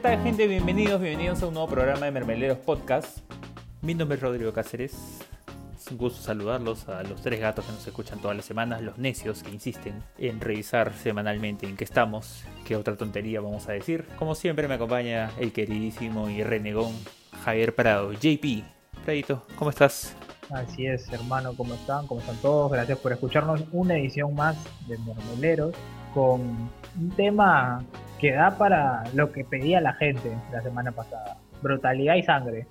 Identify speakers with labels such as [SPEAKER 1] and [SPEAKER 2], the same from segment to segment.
[SPEAKER 1] ¿qué tal gente? Bienvenidos, bienvenidos a un nuevo programa de Mermeleros Podcast. Mi nombre es Rodrigo Cáceres. Es un gusto saludarlos a los tres gatos que nos escuchan todas las semanas, los necios que insisten en revisar semanalmente en qué estamos, qué otra tontería vamos a decir. Como siempre me acompaña el queridísimo y renegón Javier Prado, JP. Pradito, ¿cómo estás?
[SPEAKER 2] Así es, hermano, ¿cómo están? ¿Cómo están todos? Gracias por escucharnos una edición más de Mermeleros con un tema que da para lo que pedía la gente la semana pasada. Brutalidad y sangre.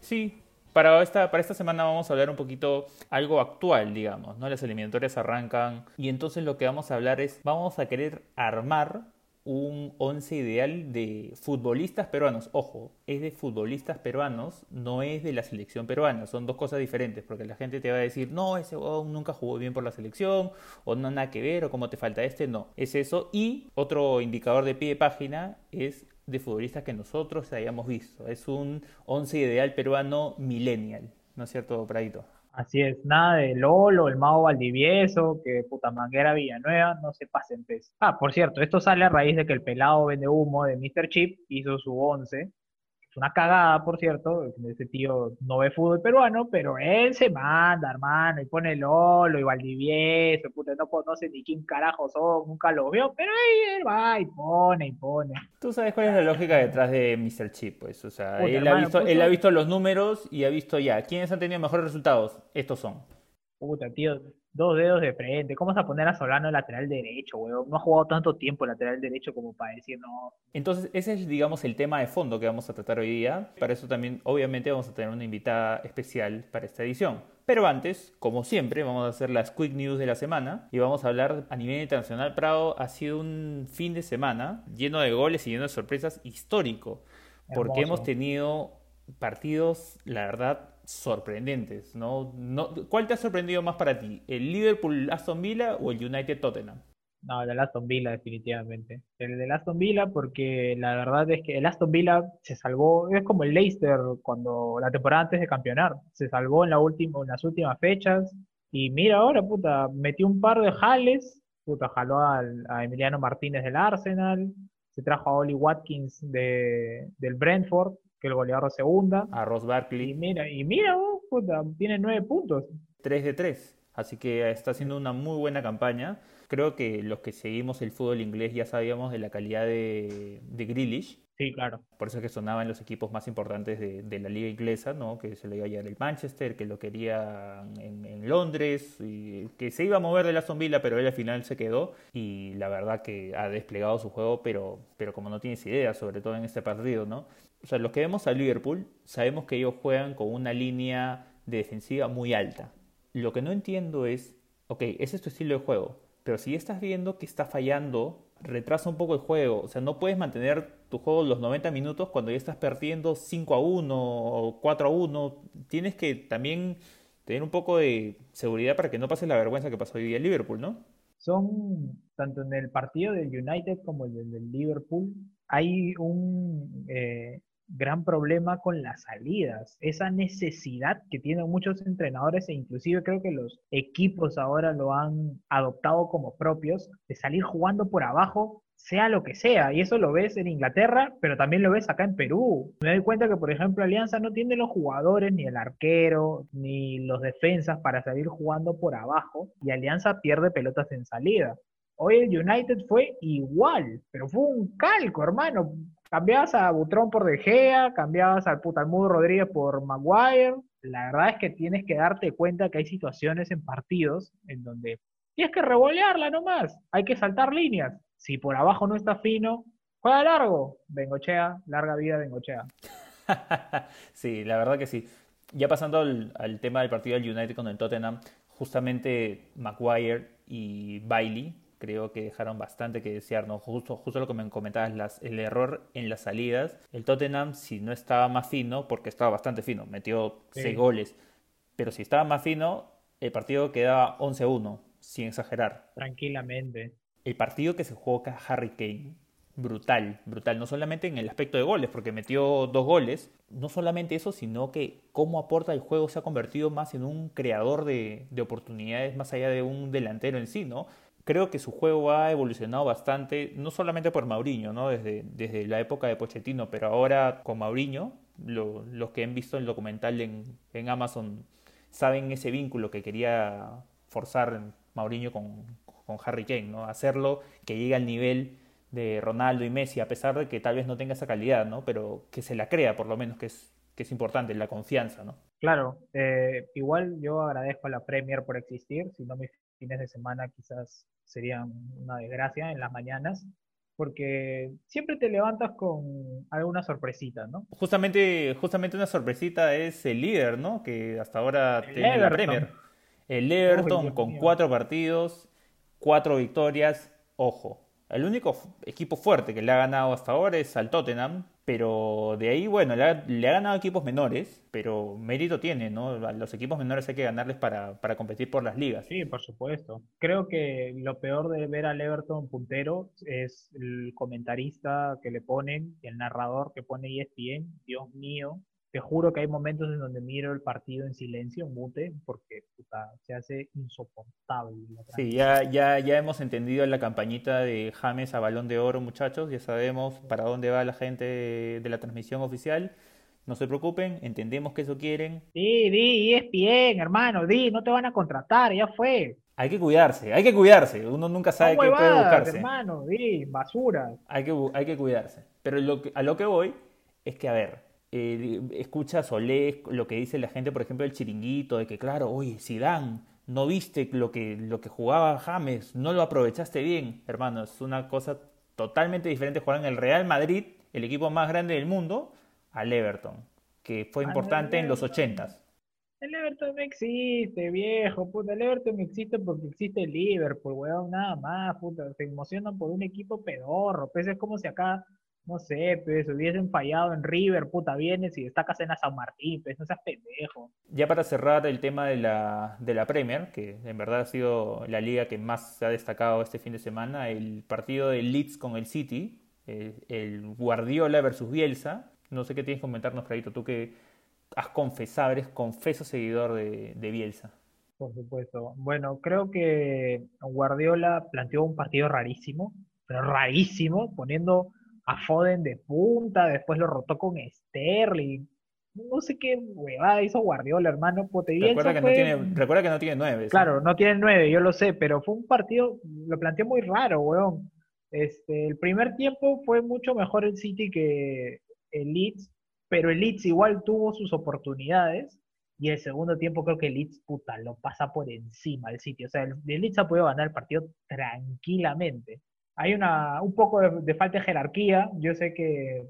[SPEAKER 1] Sí, para esta, para esta semana vamos a hablar un poquito algo actual, digamos, ¿no? Las eliminatorias arrancan y entonces lo que vamos a hablar es, vamos a querer armar un once ideal de futbolistas peruanos. Ojo, es de futbolistas peruanos, no es de la selección peruana. Son dos cosas diferentes, porque la gente te va a decir, no, ese nunca jugó bien por la selección, o no nada que ver, o cómo te falta este. No, es eso. Y otro indicador de pie de página es de futbolistas que nosotros hayamos visto. Es un once ideal peruano millennial. ¿No es cierto, Pradito?
[SPEAKER 2] Así es, nada de Lolo, el Mago Valdivieso, que puta manguera Villanueva, no se pasen pez. Ah, por cierto, esto sale a raíz de que el pelado vende humo de Mr. Chip hizo su once una cagada, por cierto, ese tío no ve fútbol peruano, pero él se manda, hermano, y pone Lolo y Valdivieso, puta, no conoce ni quién carajo son, nunca lo vio, pero ahí él va y pone y pone.
[SPEAKER 1] Tú sabes cuál es la lógica detrás de Mr. Chip, pues, o sea, él, ha visto, él ha visto los números y ha visto ya, ¿quiénes han tenido mejores resultados? Estos son.
[SPEAKER 2] Puta, tío, dos dedos de frente. ¿Cómo vas a poner a Solano lateral derecho, weón? No ha jugado tanto tiempo lateral derecho como para decir no.
[SPEAKER 1] Entonces, ese es, digamos, el tema de fondo que vamos a tratar hoy día. Para eso también, obviamente, vamos a tener una invitada especial para esta edición. Pero antes, como siempre, vamos a hacer las quick news de la semana y vamos a hablar a nivel internacional. Prado ha sido un fin de semana lleno de goles y lleno de sorpresas histórico, porque hemos tenido partidos, la verdad, sorprendentes, ¿no? ¿Cuál te ha sorprendido más para ti? ¿El Liverpool Aston Villa o el United Tottenham?
[SPEAKER 2] No, el Aston Villa definitivamente. El del Aston Villa porque la verdad es que el Aston Villa se salvó, es como el Leicester cuando la temporada antes de campeonar, se salvó en, las últimas fechas y mira ahora, puta, metió un par de jales, puta, jaló al, a Emiliano Martínez del Arsenal, se trajo a Oli Watkins de, del Brentford, el goleador segunda.
[SPEAKER 1] A Ross Barkley.
[SPEAKER 2] Y mira, y mira, oh, tiene nueve puntos.
[SPEAKER 1] Tres de tres. Así que está haciendo una muy buena campaña. Creo que los que seguimos el fútbol inglés ya sabíamos de la calidad de, de Grealish.
[SPEAKER 2] Sí, claro.
[SPEAKER 1] Por eso es que sonaba en los equipos más importantes de, la liga inglesa, ¿no? Que se le iba a llevar el Manchester, que lo quería en, Londres, y que se iba a mover de la Villa, pero él al final se quedó. Y la verdad que ha desplegado su juego, pero, pero como no tienes idea, sobre todo en este partido, ¿no? O sea, los que vemos a Liverpool, sabemos que ellos juegan con una línea de defensiva muy alta. Lo que no entiendo es, ok, ese es tu estilo de juego, pero si estás viendo que está fallando, retrasa un poco el juego. O sea, no puedes mantener tu juego los 90 minutos cuando ya estás perdiendo 5 a 1 o 4 a 1. Tienes que también tener un poco de seguridad para que no pase la vergüenza que pasó hoy día en Liverpool, ¿no?
[SPEAKER 2] Son, tanto en el partido del United como el del Liverpool, hay un, eh, gran problema con las salidas, esa necesidad que tienen muchos entrenadores e inclusive creo que los equipos ahora lo han adoptado como propios, de salir jugando por abajo, sea lo que sea, y eso lo ves en Inglaterra, pero también lo ves acá en Perú. Me doy cuenta que, por ejemplo, Alianza no tiene los jugadores, ni el arquero, ni los defensas para salir jugando por abajo, y Alianza pierde pelotas en salida. Hoy el United fue igual, pero fue un calco, hermano. Cambiabas a Butrón por De Gea, cambiabas al Putalmudo Rodríguez por Maguire. La verdad es que tienes que darte cuenta que hay situaciones en partidos en donde tienes que revolearla nomás. Hay que saltar líneas. Si por abajo no está fino, juega largo. Bengochea, larga vida Bengochea.
[SPEAKER 1] sí, la verdad que sí. Ya pasando al, al, tema del partido del United con el Tottenham, justamente Maguire y Bailey creo que dejaron bastante que desear, ¿no? Justo, justo lo que me comentabas, las, el error en las salidas. El Tottenham, si no estaba más fino, porque estaba bastante fino, metió 6 goles, pero si estaba más fino, el partido quedaba 11-1, sin exagerar.
[SPEAKER 2] Tranquilamente.
[SPEAKER 1] El partido que se jugó Harry Kane, brutal, brutal, no solamente en el aspecto de goles, porque metió dos goles, no solamente eso, sino que cómo aporta el juego se ha convertido más en un creador de, de oportunidades más allá de un delantero en sí, ¿no? Creo que su juego ha evolucionado bastante, no solamente por Mauriño, ¿no? desde, desde la época de Pochettino, pero ahora con Mauriño, los que han visto el documental en, en, Amazon saben ese vínculo que quería forzar Mauriño con, con Harry Kane, ¿no? hacerlo que llegue al nivel de Ronaldo y Messi, a pesar de que tal vez no tenga esa calidad, ¿no? pero que se la crea por lo menos, que es, que es importante, la confianza. ¿no?
[SPEAKER 2] Claro, eh, igual yo agradezco a la Premier por existir, si no mis fines de semana quizás serían una desgracia en las mañanas, porque siempre te levantas con alguna sorpresita, ¿no?
[SPEAKER 1] Justamente, justamente una sorpresita es el líder, ¿no? Que hasta ahora tiene la Premier. El Everton con cuatro partidos, cuatro victorias, ojo. El único equipo fuerte que le ha ganado hasta ahora es al Tottenham, pero de ahí, bueno, le ha, ganado equipos menores, pero mérito tiene, ¿no? Los equipos menores hay que ganarles para, para, competir por las ligas.
[SPEAKER 2] Sí, por supuesto. Creo que lo peor de ver al Everton puntero es el comentarista que le ponen, el narrador que pone ESPN. Dios mío, te juro que hay momentos en donde miro el partido en silencio, en mute, porque se hace insoportable.
[SPEAKER 1] Sí, ya, ya, ya hemos entendido la campañita de James a balón de oro, muchachos. Ya sabemos para dónde va la gente de, la transmisión oficial. No se preocupen, entendemos que eso quieren.
[SPEAKER 2] Sí, di, es bien, hermano, di, no te van a contratar, ya fue.
[SPEAKER 1] Hay que cuidarse, hay que cuidarse. Uno nunca sabe qué puede buscarse.
[SPEAKER 2] hermano, di, basura.
[SPEAKER 1] Hay que, hay que cuidarse. Pero lo a lo que voy es que, a ver, eh, escuchas o lees lo que dice la gente, por ejemplo, el chiringuito, de que claro, oye, Zidane, no viste lo que, lo que jugaba James, no lo aprovechaste bien, hermano, es una cosa totalmente diferente jugar en el Real Madrid, el equipo más grande del mundo, al Everton, que fue importante en los ochentas.
[SPEAKER 2] El Everton no existe, viejo, puta, el Everton existe porque existe el Liverpool, weón, nada más, puta, se emocionan por un equipo pedorro, pues es como si acá no sé, pues hubiesen fallado en River, puta, vienes y destacas en a San Martín, pues no seas pendejo.
[SPEAKER 1] Ya para cerrar el tema de la, de la Premier, que en verdad ha sido la liga que más se ha destacado este fin de semana, el partido de Leeds con el City, el, Guardiola versus Bielsa. No sé qué tienes que comentarnos, Fradito, tú que has confesado, eres confeso seguidor de, de Bielsa.
[SPEAKER 2] Por supuesto. Bueno, creo que Guardiola planteó un partido rarísimo, pero rarísimo, poniendo a Foden de punta, después lo rotó con Sterling. No sé qué huevada hizo Guardiola, hermano.
[SPEAKER 1] recuerda, que no tiene, recuerda que no tiene nueve.
[SPEAKER 2] Claro, no tiene nueve, yo lo sé, pero fue un partido, lo planteó muy raro, weón. Este, el primer tiempo fue mucho mejor el City que el Leeds, pero el Leeds igual tuvo sus oportunidades. Y el segundo tiempo creo que el Leeds, puta, lo pasa por encima del City. O sea, el, el Leeds ha podido ganar el partido tranquilamente hay una, un poco de, falta de jerarquía. Yo sé que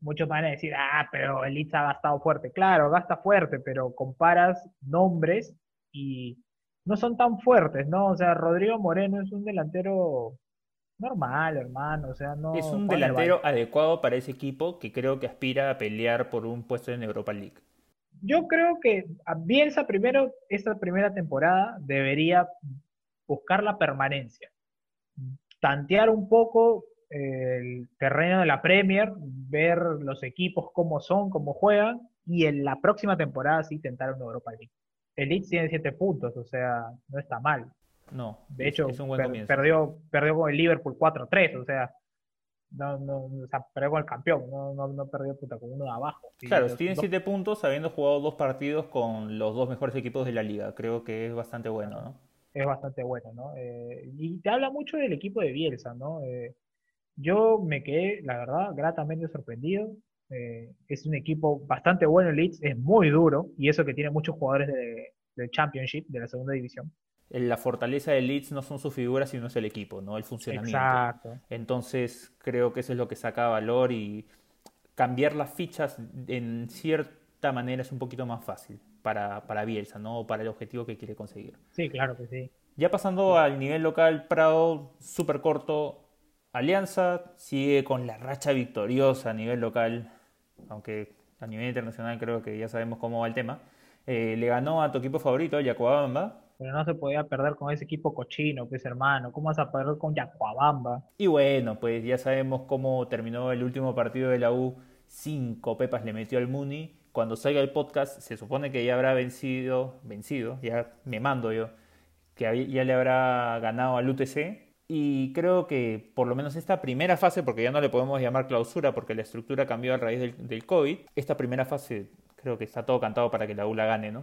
[SPEAKER 2] muchos van a decir, ah, pero el Leeds ha gastado fuerte. Claro, gasta fuerte, pero comparas nombres y no son tan fuertes, ¿no? O sea, Rodrigo Moreno es un delantero normal, hermano. O sea, no.
[SPEAKER 1] Es un delantero adecuado para ese equipo que creo que aspira a pelear por un puesto en Europa League.
[SPEAKER 2] Yo creo que a Bielsa primero, esta primera temporada, debería buscar la permanencia tantear un poco el terreno de la Premier, ver los equipos cómo son, cómo juegan, y en la próxima temporada sí tentar una Europa League. El Leeds tiene siete puntos, o sea, no está mal.
[SPEAKER 1] No,
[SPEAKER 2] de hecho, perdió, perdió con el Liverpool 4-3, o sea, no, no, o sea, perdió con el campeón, no, no, no perdió puta, con uno de abajo.
[SPEAKER 1] Claro, tiene siete puntos habiendo jugado dos partidos con los dos mejores equipos de la liga, creo que es bastante bueno, ¿no?
[SPEAKER 2] Es bastante bueno, ¿no? Eh, y te habla mucho del equipo de Bielsa, ¿no? Eh, yo me quedé, la verdad, gratamente sorprendido. Eh, es un equipo bastante bueno, el Leeds es muy duro, y eso que tiene muchos jugadores de, del Championship, de la segunda división.
[SPEAKER 1] La fortaleza del Leeds no son sus figuras, sino es el equipo, ¿no? El funcionamiento. Exacto. Entonces, creo que eso es lo que saca valor y cambiar las fichas en cierta manera es un poquito más fácil para, para Bielsa, ¿no? Para el objetivo que quiere conseguir.
[SPEAKER 2] Sí, claro que sí.
[SPEAKER 1] Ya pasando al nivel local, Prado, súper corto. Alianza sigue con la racha victoriosa a nivel local, aunque a nivel internacional creo que ya sabemos cómo va el tema. Eh, le ganó a tu equipo favorito, Yacuabamba.
[SPEAKER 2] Pero no se podía perder con ese equipo cochino, pues hermano. ¿Cómo vas a perder con Yacuabamba?
[SPEAKER 1] Y bueno, pues ya sabemos cómo terminó el último partido de la U. Cinco pepas le metió al Muni cuando salga el podcast, se supone que ya habrá vencido, vencido, ya me mando yo, que ya le habrá ganado al UTC. Y creo que por lo menos esta primera fase, porque ya no le podemos llamar clausura porque la estructura cambió a raíz del, COVID, esta primera fase creo que está todo cantado para que la U la gane, ¿no?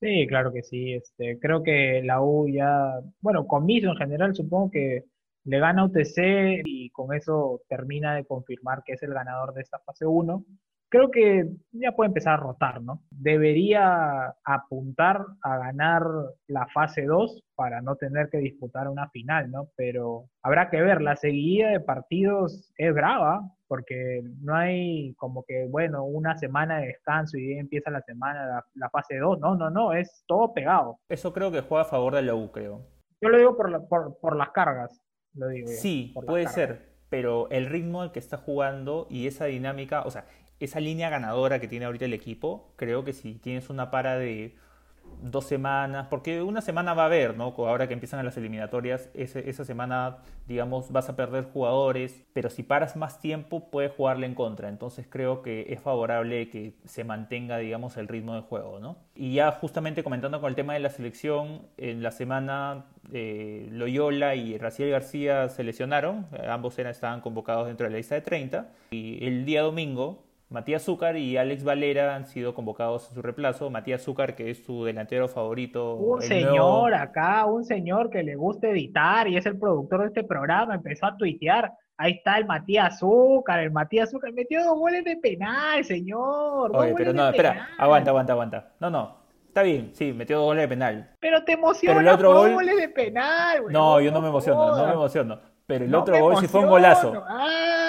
[SPEAKER 2] Sí, claro que sí. Este, creo que la U ya, bueno, con Miso en general, supongo que le gana UTC y con eso termina de confirmar que es el ganador de esta fase 1 creo que ya puede empezar a rotar, ¿no? Debería apuntar a ganar la fase 2 para no tener que disputar una final, ¿no? Pero habrá que ver, la seguida de partidos es brava, porque no hay como que, bueno, una semana de descanso y empieza la semana, la, fase 2, no, no, no, es todo pegado.
[SPEAKER 1] Eso creo que juega a favor de la U, creo.
[SPEAKER 2] Yo lo digo por, por, por las cargas, lo digo.
[SPEAKER 1] Sí, puede ser, pero el ritmo al que está jugando y esa dinámica, o sea, esa línea ganadora que tiene ahorita el equipo, creo que si tienes una para de dos semanas, porque una semana va a haber, ¿no? Ahora que empiezan las eliminatorias, esa semana, digamos, vas a perder jugadores, pero si paras más tiempo, puedes jugarle en contra. Entonces creo que es favorable que se mantenga, digamos, el ritmo de juego, ¿no? Y ya justamente comentando con el tema de la selección, en la semana eh, Loyola y Raciel García se lesionaron, ambos eran, estaban convocados dentro de la lista de 30, y el día domingo Matías Zúcar y Alex Valera han sido convocados a su reemplazo. Matías Zúcar, que es su delantero favorito.
[SPEAKER 2] Un señor acá, un señor que le gusta editar y es el productor de este programa, empezó a tuitear. Ahí está el Matías Zúcar, el Matías Zúcar metió dos goles de penal, señor.
[SPEAKER 1] Oye, pero no, espera, aguanta, aguanta, aguanta. No, no, Está bien, sí, metió dos goles de penal.
[SPEAKER 2] Pero te emociona pero el otro gol... goles de penal,
[SPEAKER 1] güey. No, yo no me emociono, no me emociono. Pero el otro gol sí fue un golazo.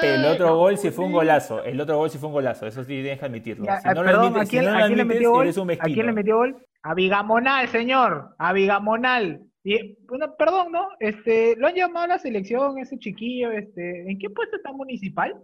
[SPEAKER 1] El otro gol sí fue un golazo. El otro gol sí fue un golazo. Eso sí tienes que admitirlo. si no
[SPEAKER 2] perdón, ¿a quién, le metió gol? ¿A quién le metió gol? A Vigamonal, señor. A Vigamonal. Y, bueno, perdón, ¿no? Este, lo han llamado a la selección, ese chiquillo, este, ¿en qué puesto está municipal?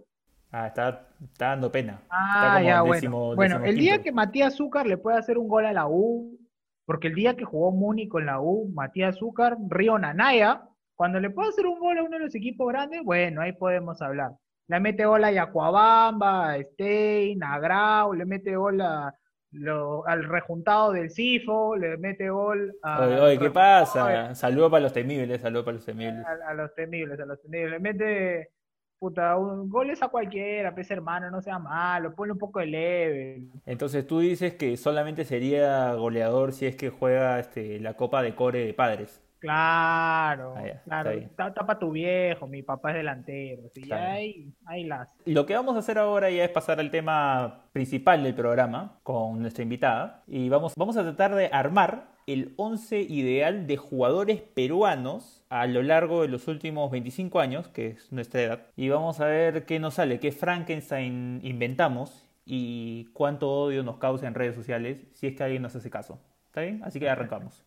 [SPEAKER 1] Ah, está, está dando pena.
[SPEAKER 2] Ah, ya, bueno. bueno, el día que Matías Zúcar le puede hacer un gol a la U, porque el día que jugó Muni con la U, Matías Zúcar, Río Nanaya, cuando le puedo hacer un gol a uno de los equipos grandes, bueno, ahí podemos hablar. Le mete gol a Yacuabamba, a Stein, a Grau, le mete gol al rejuntado del CIFO, le mete gol a...
[SPEAKER 1] Oye, oye ¿qué pasa? Saludos para los temibles, saludos para los temibles.
[SPEAKER 2] A, los temibles, a los temibles. Le mete, puta, un, goles a cualquiera, pese hermano, no sea malo, ponle un poco de leve.
[SPEAKER 1] Entonces tú dices que solamente sería goleador si es que juega este, la Copa de Core de Padres.
[SPEAKER 2] Claro, ah, claro. Tapa tu viejo, mi papá es delantero. ¿sí? ahí, las.
[SPEAKER 1] Lo que vamos a hacer ahora ya es pasar al tema principal del programa con nuestra invitada. Y vamos, vamos a tratar de armar el 11 ideal de jugadores peruanos a lo largo de los últimos 25 años, que es nuestra edad. Y vamos a ver qué nos sale, qué Frankenstein inventamos y cuánto odio nos causa en redes sociales si es que alguien nos hace caso. ¿Está bien? Así que arrancamos.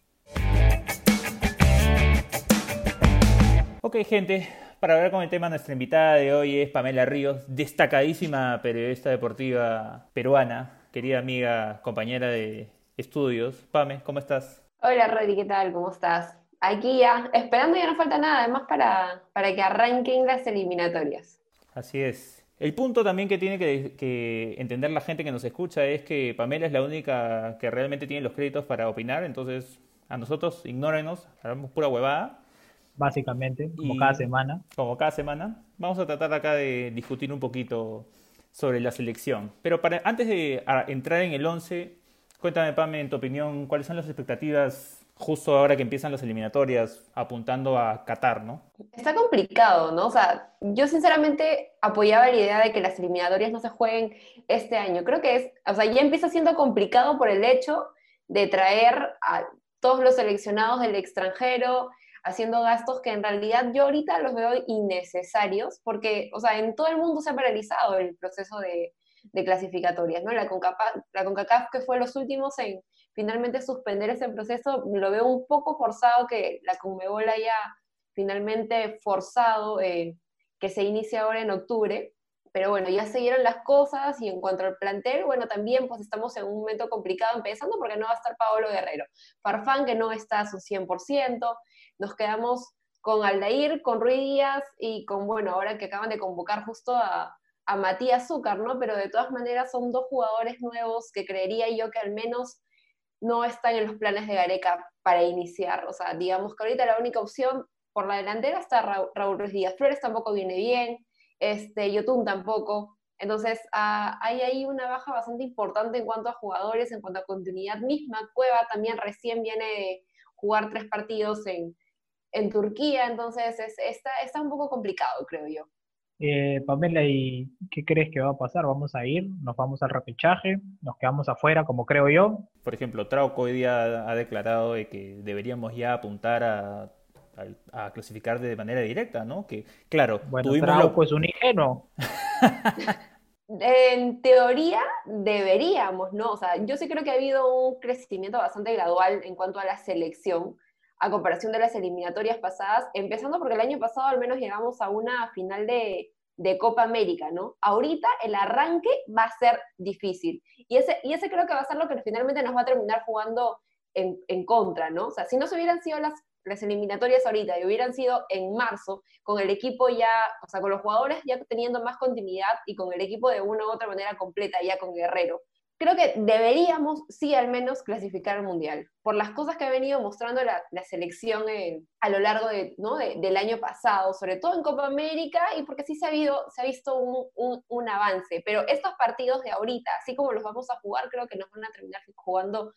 [SPEAKER 1] Ok, gente, para hablar con el tema, nuestra invitada de hoy es Pamela Ríos, destacadísima periodista deportiva peruana, querida amiga, compañera de estudios. Pame, ¿cómo estás?
[SPEAKER 3] Hola, Rodri, ¿qué tal? ¿Cómo estás? Aquí ya, esperando ya no falta nada, además para, para que arranquen las eliminatorias.
[SPEAKER 1] Así es. El punto también que tiene que, que, entender la gente que nos escucha es que Pamela es la única que realmente tiene los créditos para opinar, entonces a nosotros ignórenos, hablamos pura huevada
[SPEAKER 2] básicamente, como cada semana.
[SPEAKER 1] Como cada semana. Vamos a tratar acá de discutir un poquito sobre la selección. Pero para, antes de entrar en el 11, cuéntame, Pame, en tu opinión, cuáles son las expectativas justo ahora que empiezan las eliminatorias, apuntando a Qatar, ¿no?
[SPEAKER 3] Está complicado, ¿no? O sea, yo sinceramente apoyaba la idea de que las eliminatorias no se jueguen este año. Creo que es, o sea, ya empieza siendo complicado por el hecho de traer a todos los seleccionados del extranjero, haciendo gastos que en realidad yo ahorita los veo innecesarios, porque, o sea, en todo el mundo se ha paralizado el proceso de, clasificatorias, ¿no? La CONCACAF, la CONCACAF que fue los últimos en finalmente suspender ese proceso, lo veo un poco forzado que la CONMEBOL haya finalmente forzado eh, que se inicie ahora en octubre, pero bueno, ya se dieron las cosas y en cuanto al plantel, bueno, también pues estamos en un momento complicado empezando porque no va a estar Paolo Guerrero, Farfán que no está a su 100%, nos quedamos con Aldair, con Ruiz Díaz y con, bueno, ahora que acaban de convocar justo a, Matías Zúcar, ¿no? Pero de todas maneras son dos jugadores nuevos que creería yo que al menos no están en los planes de Gareca para iniciar. O sea, digamos que ahorita la única opción por la delantera está Raúl Ruiz Díaz. Flores tampoco viene bien, este, Yotun tampoco. Entonces, ah, hay ahí una baja bastante importante en cuanto a jugadores, en cuanto a continuidad misma. Cueva también recién viene de jugar tres partidos en, en Turquía, entonces está, está un poco complicado, creo yo.
[SPEAKER 2] Eh, Pamela, ¿y qué crees que va a pasar? ¿Vamos a ir? ¿Nos vamos al repechaje? ¿Nos quedamos afuera, como creo yo?
[SPEAKER 1] Por ejemplo, Trauco hoy día ha declarado de que deberíamos ya apuntar a, clasificar de manera directa, ¿no? Que, claro,
[SPEAKER 2] bueno, Trauco es un ingenuo.
[SPEAKER 3] en teoría deberíamos, ¿no? O sea, yo sí creo que ha habido un crecimiento bastante gradual en cuanto a la selección a comparación de las eliminatorias pasadas, empezando porque el año pasado al menos llegamos a una final de, Copa América, ¿no? Ahorita el arranque va a ser difícil. Y ese, creo que va a ser lo que finalmente nos va a terminar jugando en, en contra, ¿no? O sea, si no se hubieran sido las, las eliminatorias ahorita y hubieran sido en marzo, con el equipo ya, o sea, con los jugadores ya teniendo más continuidad y con el equipo de una u otra manera completa, ya con Guerrero, creo que deberíamos, sí, al menos clasificar al Mundial, por las cosas que ha venido mostrando la, selección a lo largo de, ¿no? del año pasado, sobre todo en Copa América, y porque sí se ha, habido, se ha visto un, un, avance. Pero estos partidos de ahorita, así como los vamos a jugar, creo que nos van a terminar jugando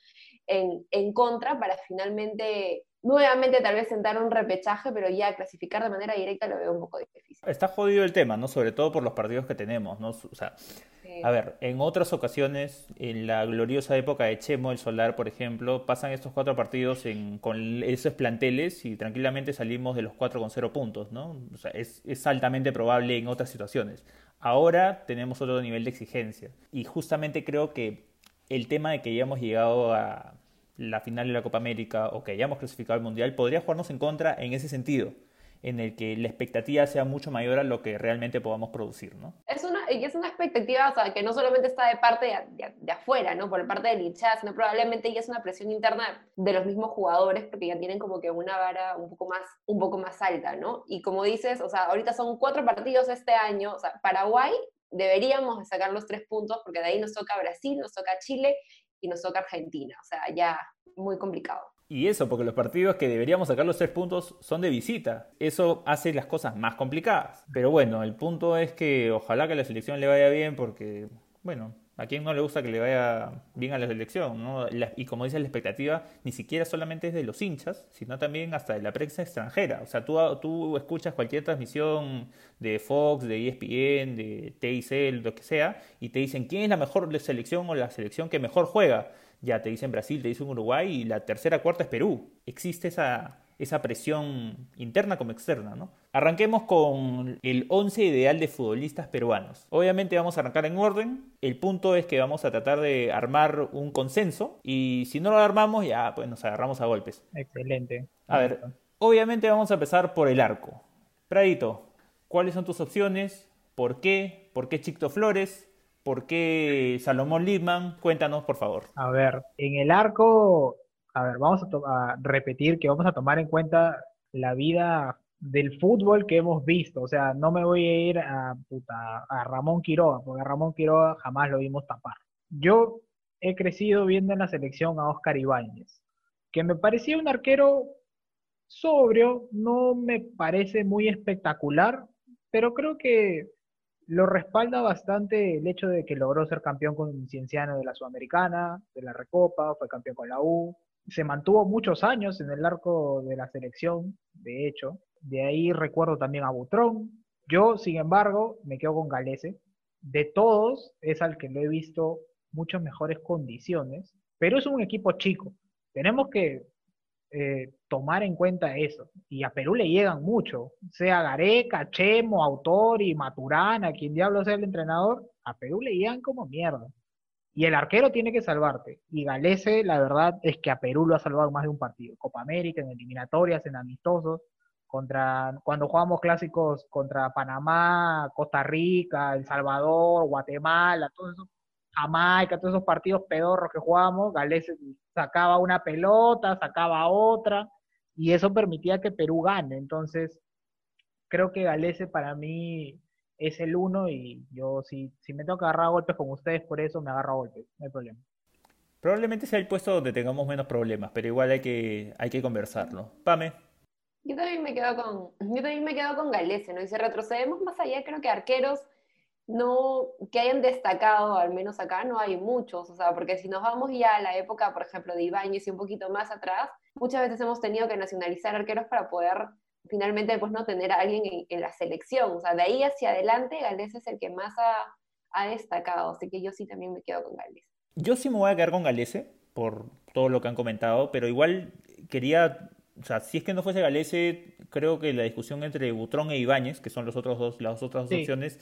[SPEAKER 3] en, en contra para finalmente nuevamente tal vez sentar un repechaje, pero ya clasificar de manera directa lo veo un poco difícil.
[SPEAKER 1] Está jodido el tema, ¿no? Sobre todo por los partidos que tenemos, ¿no? O sea, a ver, en otras ocasiones, en la gloriosa época de Chemo, el Solar, por ejemplo, pasan estos cuatro partidos con esos planteles y tranquilamente salimos de los cuatro con cero puntos, ¿no? O sea, es altamente probable en otras situaciones. Ahora tenemos otro nivel de exigencia y justamente creo que el tema de que hayamos llegado a la final de la Copa América o que hayamos clasificado al Mundial podría jugarnos en contra en ese sentido en el que la expectativa sea mucho mayor a lo que realmente podamos producir, ¿no?
[SPEAKER 3] Es una, es una expectativa o sea, que no solamente está de parte de, afuera, ¿no? Por parte del hinchada, sino probablemente ya es una presión interna de los mismos jugadores porque ya tienen como que una vara un poco más, un poco más alta, ¿no? Y como dices, o sea, ahorita son cuatro partidos este año, Paraguay deberíamos sacar los tres puntos porque de ahí nos toca Brasil, nos toca Chile y nos toca Argentina, o sea, ya muy complicado.
[SPEAKER 1] Y eso, porque los partidos que deberíamos sacar los tres puntos son de visita. Eso hace las cosas más complicadas. Pero bueno, el punto es que ojalá que la selección le vaya bien porque, bueno, a quien no le gusta que le vaya bien a la selección, ¿no? y como dice la expectativa, ni siquiera solamente es de los hinchas, sino también hasta de la prensa extranjera. O sea, tú, tú escuchas cualquier transmisión de Fox, de ESPN, de TIC, lo que sea, y te dicen quién es la mejor selección o la selección que mejor juega ya te dicen Brasil, te dicen Uruguay y la tercera, cuarta es Perú. Existe esa, esa presión interna como externa, ¿no? Arranquemos con el 11 ideal de futbolistas peruanos. Obviamente vamos a arrancar en orden. El punto es que vamos a tratar de armar un consenso y si no lo armamos ya pues nos agarramos a golpes.
[SPEAKER 2] Excelente.
[SPEAKER 1] A ver, obviamente vamos a empezar por el arco. Pradito, ¿cuáles son tus opciones? ¿Por qué? ¿Por qué Chicto Flores? ¿Por qué Salomón Lipman? Cuéntanos, por favor.
[SPEAKER 2] A ver, en el arco, a ver, vamos a, repetir que vamos a tomar en cuenta la vida del fútbol que hemos visto. O sea, no me voy a ir a, a Ramón Quiroga, porque a Ramón Quiroga jamás lo vimos tapar. Yo he crecido viendo en la selección a Oscar Ibáñez, que me parecía un arquero sobrio, no me parece muy espectacular, pero creo que lo respalda bastante el hecho de que logró ser campeón con Cienciano de la Sudamericana, de la Recopa, fue campeón con la U, se mantuvo muchos años en el arco de la selección, de hecho. De ahí recuerdo también a Butrón. Yo, sin embargo, me quedo con Galese. De todos, es al que lo he visto muchas mejores condiciones, pero es un equipo chico. Tenemos que eh, tomar en cuenta eso. Y a Perú le llegan mucho, sea Gareca, Chemo, Autor y Maturana, quien diablo sea el entrenador, a Perú le llegan como mierda. Y el arquero tiene que salvarte. Y Galese, la verdad es que a Perú lo ha salvado más de un partido. Copa América, en eliminatorias, en amistosos, contra, cuando jugamos clásicos contra Panamá, Costa Rica, El Salvador, Guatemala, todos esos Jamaica, todos esos partidos pedorros que jugábamos, Gales sacaba una pelota, sacaba otra, y eso permitía que Perú gane. Entonces, creo que Galese para mí es el uno y yo si, si me tengo que agarrar golpes con ustedes por eso, me agarro golpes, no hay problema.
[SPEAKER 1] Probablemente sea el puesto donde tengamos menos problemas, pero igual hay que, hay que conversarlo. Pame.
[SPEAKER 3] Yo también me quedo con, yo también me quedo con Galese, ¿no? Y si retrocedemos más allá, creo que arqueros no, que hayan destacado, al menos acá, no hay muchos, o sea, porque si nos vamos ya a la época, por ejemplo, de Ibáñez y un poquito más atrás, muchas veces hemos tenido que nacionalizar arqueros para poder finalmente pues no tener a alguien en, la selección, o sea, de ahí hacia adelante Galese es el que más ha, ha, destacado, así que yo sí también me quedo con Galese.
[SPEAKER 1] Yo sí me voy a quedar con Galese, por todo lo que han comentado, pero igual quería o sea, si es que no fuese Galese, creo que la discusión entre Butrón e Ibáñez, que son los otros dos, las otras dos opciones,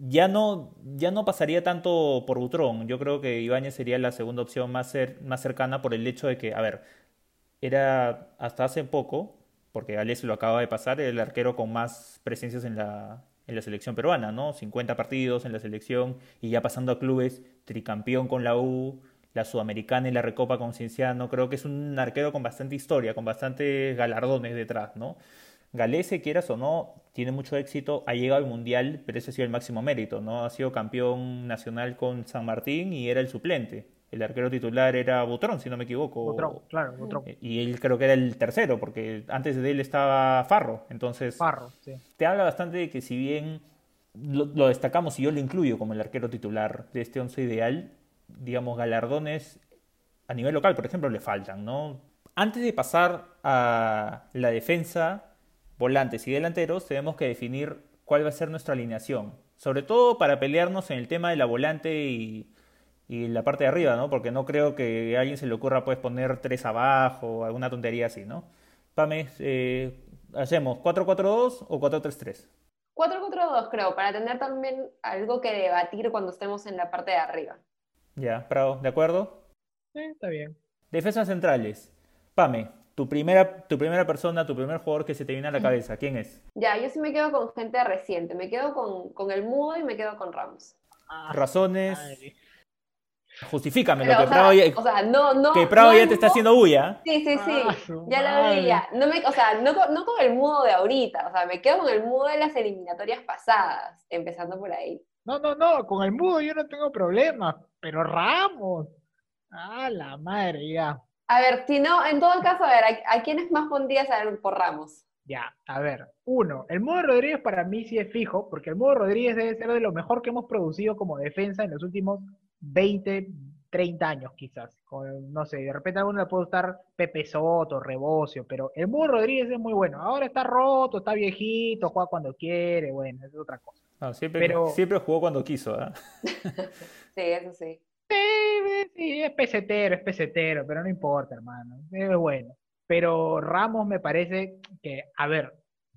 [SPEAKER 1] ya, no, ya no pasaría tanto por Butrón. Yo creo que Ibáñez sería la segunda opción más, más cercana por el hecho de que, a ver, era hasta hace poco, porque Galese lo acaba de pasar, el arquero con más presencias en la, en la selección peruana, ¿no? 50 partidos en la selección y ya pasando a clubes, tricampeón con la U, la Sudamericana y la Recopa con Cienciano. Creo que es un arquero con bastante historia, con bastantes galardones detrás, ¿no? Galese, quieras o no, tiene mucho éxito, ha llegado al Mundial, pero ese ha sido el máximo mérito, ¿no? Ha sido campeón nacional con San Martín y era el suplente. El arquero titular era Butrón, si no me equivoco.
[SPEAKER 2] Butrón, claro, Butrón.
[SPEAKER 1] Y él creo que era el tercero, porque antes de él estaba Farro. Entonces,
[SPEAKER 2] Farro, sí.
[SPEAKER 1] te habla bastante de que si bien lo, lo destacamos y yo lo incluyo como el arquero titular de este once ideal, digamos, galardones a nivel local, por ejemplo, le faltan, ¿no? Antes de pasar a la defensa, volantes y delanteros, tenemos que definir cuál va a ser nuestra alineación. Sobre todo para pelearnos en el tema de la volante y, la parte de arriba, ¿no? Porque no creo que a alguien se le ocurra pues poner tres abajo o alguna tontería así, ¿no? Pame, eh, ¿hacemos 4-4-2 o 4-3-3?
[SPEAKER 3] 4-4-2 creo, para tener también algo que debatir cuando estemos en la parte de arriba.
[SPEAKER 1] Ya, Prado, ¿de acuerdo?
[SPEAKER 2] Sí, está bien.
[SPEAKER 1] Defensas centrales. Pame, tu primera, tu primera persona, tu primer jugador que se te viene a la cabeza, ¿quién es?
[SPEAKER 3] Ya, yo sí me quedo con gente reciente. Me quedo con, el Mudo y me quedo con Ramos.
[SPEAKER 1] Ah, Razones. Justifícame lo que Prado ya,
[SPEAKER 3] o sea, no, no,
[SPEAKER 1] que Prado ya te está haciendo bulla.
[SPEAKER 3] Sí, sí, sí. Ah, ya lo vi, ya. No me, o sea, no, no con el mudo de ahorita. O sea, me quedo con el mudo de las eliminatorias pasadas, empezando por ahí.
[SPEAKER 2] No, no, no, con el mudo yo no tengo problema, pero Ramos. Ah, la madre, ya.
[SPEAKER 3] A ver, si no, en todo caso, a ver, ¿a, quiénes más pondrías a ver por Ramos?
[SPEAKER 2] Ya, a ver, uno, el Mudo Rodríguez para mí sí es fijo, porque el Mudo Rodríguez debe ser de lo mejor que hemos producido como defensa en los últimos 20, 30 años quizás. no sé, de repente a alguno le puede gustar Pepe Soto, Rebocio, pero el Mudo Rodríguez es muy bueno. Ahora está roto, está viejito, juega cuando quiere, bueno, es otra cosa
[SPEAKER 1] siempre, siempre jugó cuando quiso, ¿eh?
[SPEAKER 3] sí, eso sí.
[SPEAKER 2] Sí, es pesetero, es pesetero, pero no importa, hermano. Es bueno. Pero Ramos me parece que, a ver,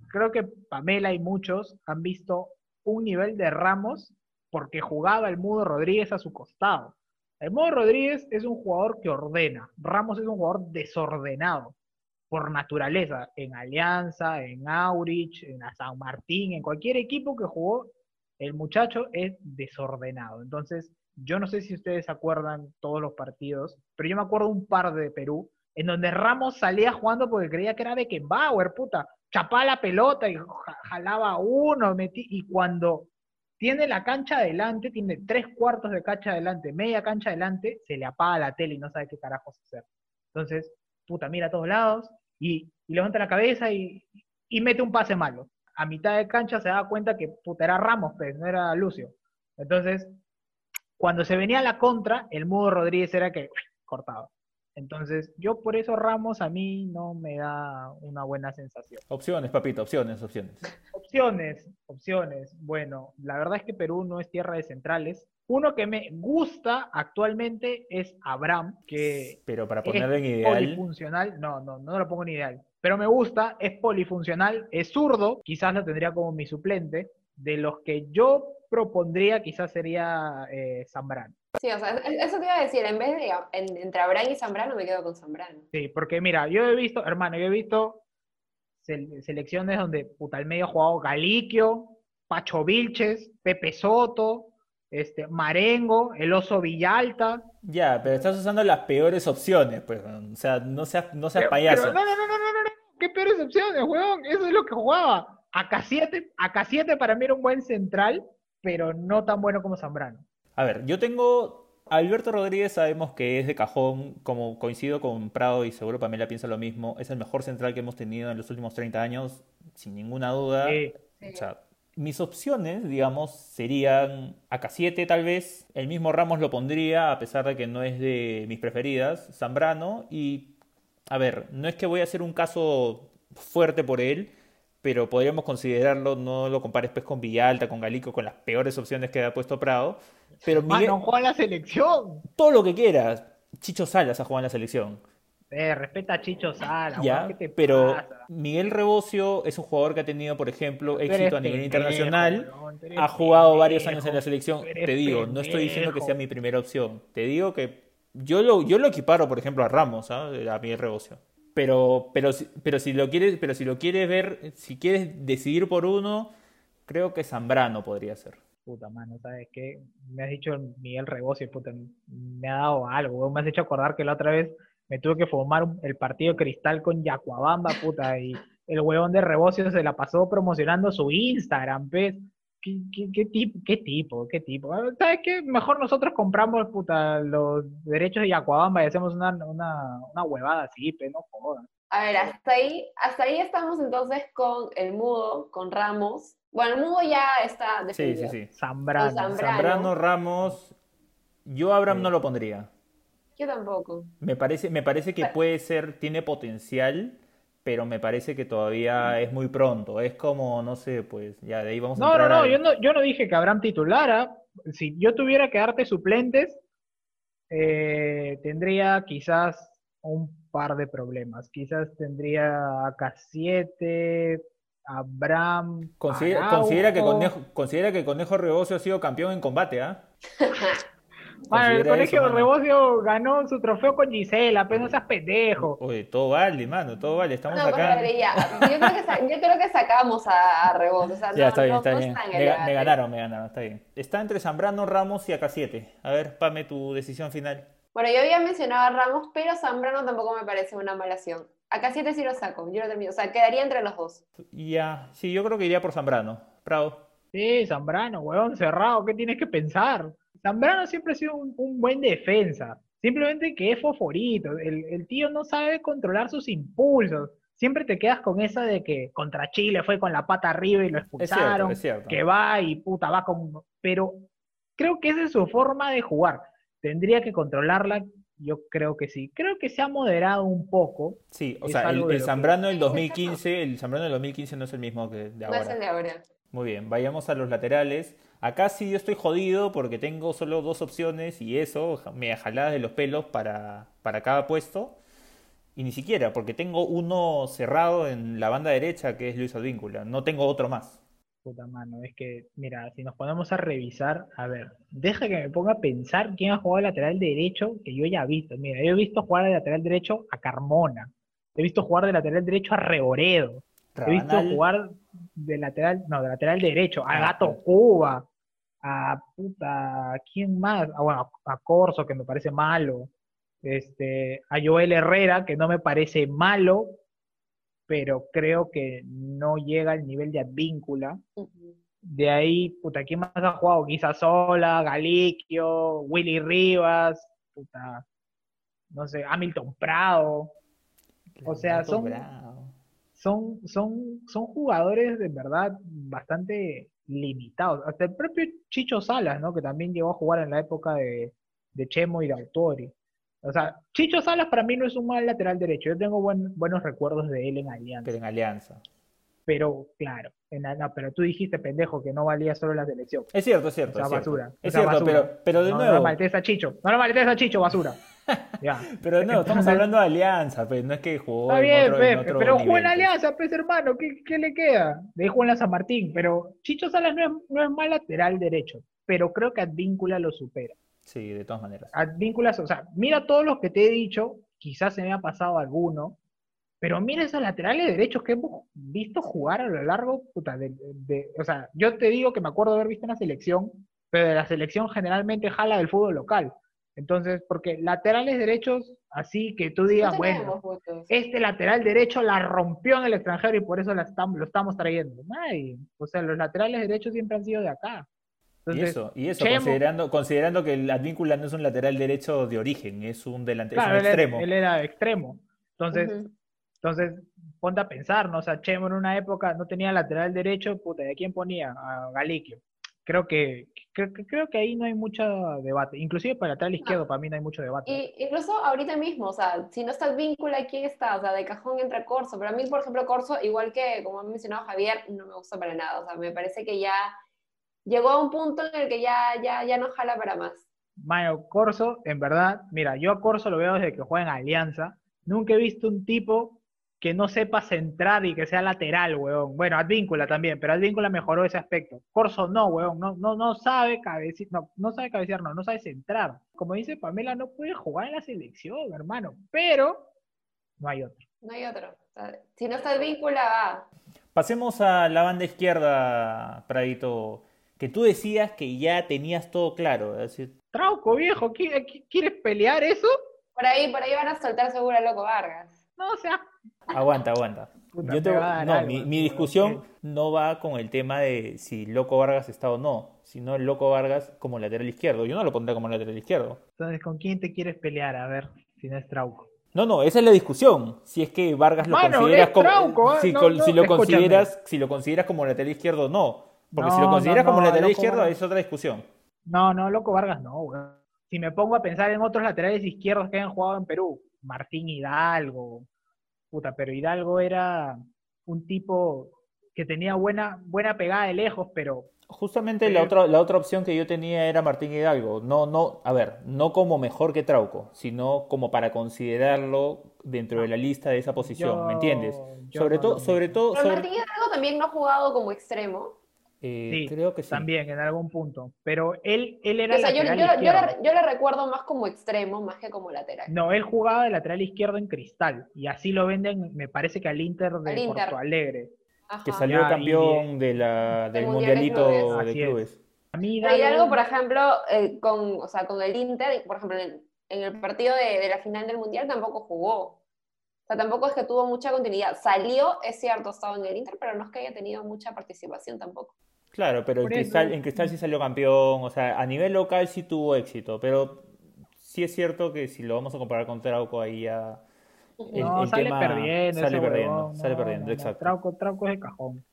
[SPEAKER 2] creo que Pamela y muchos han visto un nivel de Ramos porque jugaba el Mudo Rodríguez a su costado. El Mudo Rodríguez es un jugador que ordena. Ramos es un jugador desordenado por naturaleza, en Alianza, en Aurich, en San Martín, en cualquier equipo que jugó, el muchacho es desordenado. Entonces, yo no sé si ustedes acuerdan todos los partidos, pero yo me acuerdo un par de Perú, en donde Ramos salía jugando porque creía que era Beckenbauer, puta, chapaba la pelota y jalaba uno, metí, y cuando tiene la cancha adelante, tiene tres cuartos de cancha adelante, media cancha adelante, se le apaga la tele y no sabe qué carajos hacer. Entonces, puta, mira a todos lados, y, levanta la cabeza y, mete un pase malo. A mitad de cancha se da cuenta que puta, era Ramos, pues, no era Lucio. Entonces, cuando se venía la contra, el mudo Rodríguez era que cortaba. Entonces, yo por eso Ramos a mí no me da una buena sensación.
[SPEAKER 1] Opciones, papito, opciones, opciones.
[SPEAKER 2] Opciones, opciones. Bueno, la verdad es que Perú no es tierra de centrales. Uno que me gusta actualmente es Abraham, que
[SPEAKER 1] pero para ponerlo en ideal,
[SPEAKER 2] polifuncional, no, no, no lo pongo en ideal, pero me gusta, es polifuncional, es zurdo, quizás lo tendría como mi suplente. De los que yo propondría, quizás sería eh, Zambrano.
[SPEAKER 3] Sí, o sea, eso te iba a decir, en vez de entre Abraham y Zambrano, me quedo con Zambrano.
[SPEAKER 2] Sí, porque mira, yo he visto, hermano, yo he visto selecciones donde puta el medio ha jugado Galiquio, Pacho Vilches, Pepe Soto, este, Marengo, el oso Villalta.
[SPEAKER 1] Ya, pero estás usando las peores opciones, pues, o sea, no seas, no seas payaso.
[SPEAKER 2] no, no, no, no, no, no, ¿qué peores opciones, weón? Eso es lo que jugaba. AK7, AK7 para mí era un buen central, pero no tan bueno como Zambrano.
[SPEAKER 1] A ver, yo tengo Alberto Rodríguez sabemos que es de cajón, como coincido con Prado y seguro Pamela piensa lo mismo, es el mejor central que hemos tenido en los últimos 30 años, sin ninguna duda.
[SPEAKER 2] Sí.
[SPEAKER 1] O sea, mis opciones, digamos, serían AK7 tal vez, el mismo Ramos lo pondría, a pesar de que no es de mis preferidas, Zambrano, y a ver, no es que voy a hacer un caso fuerte por él, pero podríamos considerarlo, no lo compares pues con Villalta, con Galico, con las peores opciones que ha puesto Prado, pero Miguel,
[SPEAKER 2] Mano, juega la selección.
[SPEAKER 1] todo lo que quieras, Chicho Salas ha jugado en la selección.
[SPEAKER 2] Eh, respeta a Chicho Sala,
[SPEAKER 1] Ya,
[SPEAKER 2] weón, ¿qué te
[SPEAKER 1] pero
[SPEAKER 2] pasa?
[SPEAKER 1] Miguel Rebocio es un jugador que ha tenido, por ejemplo, éxito a nivel
[SPEAKER 2] pendejo,
[SPEAKER 1] internacional. Ha jugado varios años en la selección. Te digo, no estoy diciendo que sea mi primera opción. Te digo que yo lo, yo lo equiparo, por ejemplo, a Ramos, ¿ah? a Miguel Rebocio. Pero, pero, si- pero si lo quieres, pero si lo quieres ver, si quieres decidir por uno, creo que Zambrano podría ser.
[SPEAKER 2] Puta mano, ¿sabes qué? Me has dicho Miguel Rebocio, puta, me ha dado algo, me has hecho acordar que la otra vez me tuve que fumar un- el partido cristal con Yacuabamba, puta, y el huevón de Rebocio se la pasó promocionando su Instagram, ¿ves? ¿Qué, qué, qué tipo, qué tipo, qué tipo? Ah, ¿Sabes qué? Mejor nosotros compramos, puta, los derechos de Yacuabamba y hacemos una, una, una huevada así, pero no jodas.
[SPEAKER 3] A ver, hasta ahí, hasta ahí estamos entonces con el mudo, con Ramos. Bueno, el mudo ya está
[SPEAKER 1] Sí,
[SPEAKER 3] definido.
[SPEAKER 1] sí, sí.
[SPEAKER 2] Zambrano.
[SPEAKER 3] Zambrano.
[SPEAKER 1] Zambrano, Ramos, yo a Abraham
[SPEAKER 2] Sí.
[SPEAKER 1] no lo pondría.
[SPEAKER 3] Yo tampoco.
[SPEAKER 1] Me parece, me parece que puede ser, tiene potencial, pero me parece que todavía es muy pronto. Es como, no sé, pues ya de ahí vamos a
[SPEAKER 2] No, no,
[SPEAKER 1] entrar
[SPEAKER 2] no, yo no, yo no dije que Abraham titulara. Si yo tuviera que darte suplentes, eh, tendría quizás un par de problemas. Quizás tendría a K7, Abraham,
[SPEAKER 1] Considera,
[SPEAKER 2] Araujo.
[SPEAKER 1] considera que Conejo, considera que Conejo Rebocio ha sido campeón en combate, ¿ah?
[SPEAKER 2] Bueno, el colegio. Rebocio ganó su trofeo con Gisela, pero no seas pendejo.
[SPEAKER 1] Oye, todo vale, mano, todo vale. Estamos
[SPEAKER 3] No, pues
[SPEAKER 1] acá.
[SPEAKER 3] Rodri, ya. Yo creo que, sa- yo creo que sacamos a, a Rebot. O sea,
[SPEAKER 1] Ya,
[SPEAKER 3] no,
[SPEAKER 1] está bien,
[SPEAKER 3] no-
[SPEAKER 1] está
[SPEAKER 3] no
[SPEAKER 1] bien.
[SPEAKER 3] está
[SPEAKER 1] Me, ganaron, me ganaron, está bien. Está entre Zambrano, Ramos y AK7. A ver, Pame, tu decisión final.
[SPEAKER 3] Bueno, yo había mencionado a Ramos, pero Zambrano tampoco me parece una mala opción. Acá 7 sí lo saco, yo lo termino. O sea, quedaría entre los dos.
[SPEAKER 1] Ya, sí, yo creo que iría por Zambrano. Prado.
[SPEAKER 2] Sí, Zambrano, huevón, cerrado, ¿qué tienes que pensar? Zambrano siempre ha sido un, un buen defensa, simplemente que es foforito, el, el tío no sabe controlar sus impulsos, siempre te quedas con esa de que contra Chile fue con la pata arriba y lo
[SPEAKER 1] Es cierto,
[SPEAKER 2] expulsaron,
[SPEAKER 1] es cierto.
[SPEAKER 2] que va y puta, va con... Pero creo que esa es su forma de jugar, tendría que controlarla, yo creo que sí, creo que se ha moderado un poco,
[SPEAKER 1] Sí, o
[SPEAKER 2] es
[SPEAKER 1] sea, el, el Zambrano del 2015, el Zambrano del 2015 no es el mismo que de
[SPEAKER 3] No es
[SPEAKER 1] ahora.
[SPEAKER 3] el de ahora.
[SPEAKER 1] Muy bien, vayamos a los laterales. Acá sí yo estoy jodido porque tengo solo dos opciones y eso, me jaladas de los pelos para, para cada puesto. Y ni siquiera, porque tengo uno cerrado en la banda derecha que es Luis Advíncula. No tengo otro más.
[SPEAKER 2] Puta mano, es que, mira, si nos ponemos a revisar, a ver, deja que me ponga a pensar quién ha jugado lateral derecho que yo ya he visto. Mira, yo he visto jugar de lateral derecho a Carmona, he visto jugar de lateral derecho a Reboredo, he visto jugar de lateral, no, de lateral derecho a
[SPEAKER 1] Ah,
[SPEAKER 2] Gato. Cuba, a puta, ¿quién más? Ah, bueno, a Corso, que me parece malo, este, a Joel Herrera, que no me parece malo, pero creo que no llega al nivel de Advíncula. De ahí, puta, ¿quién más ha jugado? Sola, Galiquio, Willy Rivas, puta, no sé, Hamilton Prado. O sea, son-. Son, son, son jugadores de verdad bastante limitados. Hasta el propio Chicho Salas, ¿no? Que también llegó a jugar en la época de, de Chemo y de Autori. O sea, Chicho Salas para mí no es un mal lateral derecho. Yo tengo buen- buenos recuerdos de él en Alianza.
[SPEAKER 1] Pero en Alianza.
[SPEAKER 2] Pero, claro, en no, pero tú dijiste, pendejo, que no valía solo la selección.
[SPEAKER 1] Es cierto, es cierto.
[SPEAKER 2] O sea,
[SPEAKER 1] es cierto.
[SPEAKER 2] basura.
[SPEAKER 1] Es
[SPEAKER 2] O sea,
[SPEAKER 1] cierto,
[SPEAKER 2] basura.
[SPEAKER 1] pero, pero de
[SPEAKER 2] no, No
[SPEAKER 1] nuevo.
[SPEAKER 2] lo maltes a Chicho. No lo maltes a Chicho, basura. Ya.
[SPEAKER 1] Pero de nuevo, estamos hablando de Alianza, pues, no es que jugó
[SPEAKER 2] Está
[SPEAKER 1] en
[SPEAKER 2] bien,
[SPEAKER 1] otro, en
[SPEAKER 2] Pepe,
[SPEAKER 1] otro
[SPEAKER 2] pero jugó en
[SPEAKER 1] nivel, pues.
[SPEAKER 2] Alianza, pues hermano, ¿qué, qué le queda? De jugó en la San Martín, pero Chicho Salas no es, no es mal lateral derecho, pero creo que Advíncula lo supera.
[SPEAKER 1] Sí, de todas maneras.
[SPEAKER 2] Advíncula, o sea, mira todos los que te he dicho, quizás se me ha pasado alguno, pero mira esos laterales derechos que hemos visto jugar a lo largo, puta, de, de- o sea, yo te digo que me acuerdo haber visto en la selección, pero de la selección generalmente jala del fútbol local. Entonces, porque laterales derechos, así que tú digas,
[SPEAKER 3] No
[SPEAKER 2] bueno, este lateral derecho la rompió en el extranjero y por eso la estam- lo estamos trayendo. Nadie. O sea, los laterales derechos siempre han sido de acá.
[SPEAKER 1] y eso, y eso considerando, considerando que el Advíncula no es un lateral derecho de origen, es un delantero extremo.
[SPEAKER 2] Él, era extremo. Entonces, entonces, ponte a pensar, ¿no? O sea, Chemo en una época no tenía lateral derecho, puta, ¿de quién ponía? A Galiquio. Creo que, creo, que ahí no hay mucho debate. Inclusive para lateral izquierdo, para mí no hay mucho debate.
[SPEAKER 3] Y incluso ahorita mismo, o sea, si no está el vínculo, ¿quién está? O sea, de cajón entra Corso. Pero a mí, por ejemplo, Corso, igual que como ha mencionado Javier, no me gusta para nada. O sea, me parece que ya llegó a un punto en el que ya, ya, ya no jala para más.
[SPEAKER 2] Mayo, Corso, en verdad, mira, yo a Corso lo veo desde que juega en Alianza. Nunca he visto un tipo que no sepa centrar y que sea lateral, weón. Bueno, Advíncula también, pero Advíncula mejoró ese aspecto. Corso no, weón, no, no, no sabe cabecear, no, no sabe cabecear, no, no sabe centrar. Como dice Pamela, no puede jugar en la selección, hermano, pero no hay otro.
[SPEAKER 3] No hay otro. si no está Advíncula, va.
[SPEAKER 1] Pasemos a la banda izquierda, Pradito, que tú decías que ya tenías todo claro. Es decir...
[SPEAKER 2] Trauco, viejo, ¿quieres pelear eso?
[SPEAKER 3] Por ahí, por ahí van a soltar seguro a Loco Vargas.
[SPEAKER 2] No, o
[SPEAKER 1] Aguanta, aguanta. no, mi, discusión no va con el tema de si Loco Vargas está o no, sino el Loco Vargas como lateral izquierdo. Yo no lo pondré como lateral izquierdo.
[SPEAKER 2] Entonces, ¿con quién te quieres pelear? A ver, si no es Trauco.
[SPEAKER 1] No, no, esa es la discusión. Si es que Vargas lo consideras como. ¿eh? si, lo consideras, si lo consideras como lateral izquierdo, no. Porque si lo consideras como lateral izquierdo, es otra discusión.
[SPEAKER 2] No, no, Loco Vargas no, Si me pongo a pensar en otros laterales izquierdos que han jugado en Perú, Martín Hidalgo, puta, pero Hidalgo era un tipo que tenía buena, buena pegada de lejos, pero...
[SPEAKER 1] Justamente la, otra, la otra opción que yo tenía era Martín Hidalgo. No, no, a ver, no como mejor que Trauco, sino como para considerarlo dentro de la lista de esa posición, ¿me entiendes? sobre, todo, sobre todo,
[SPEAKER 3] Pero Martín Hidalgo también no ha jugado como extremo.
[SPEAKER 2] Eh, sí, creo que También, en algún punto. Pero él, él era. O sea,
[SPEAKER 3] yo, yo, le, recuerdo más como extremo, más que como lateral.
[SPEAKER 2] No, él jugaba de lateral izquierdo en cristal. Y así lo venden, me parece que al Inter de Porto Alegre.
[SPEAKER 1] Que salió campeón de la, del Mundialito de clubes.
[SPEAKER 3] A mí algo, por ejemplo, eh, con, o sea, con el Inter, por ejemplo, en, el partido de, de la final del Mundial tampoco jugó. O sea, tampoco es que tuvo mucha continuidad. Salió, es cierto, estaba en el Inter, pero no es que haya tenido mucha participación tampoco.
[SPEAKER 1] Claro, pero en Cristal, en Cristal sí salió campeón, o sea, a nivel local sí tuvo éxito, pero sí es cierto que si lo vamos a comparar con Trauco ahí ya...
[SPEAKER 2] no, sale perdiendo.
[SPEAKER 1] Sale perdiendo, sale perdiendo, exacto.
[SPEAKER 2] Trauco, Trauco es de cajón.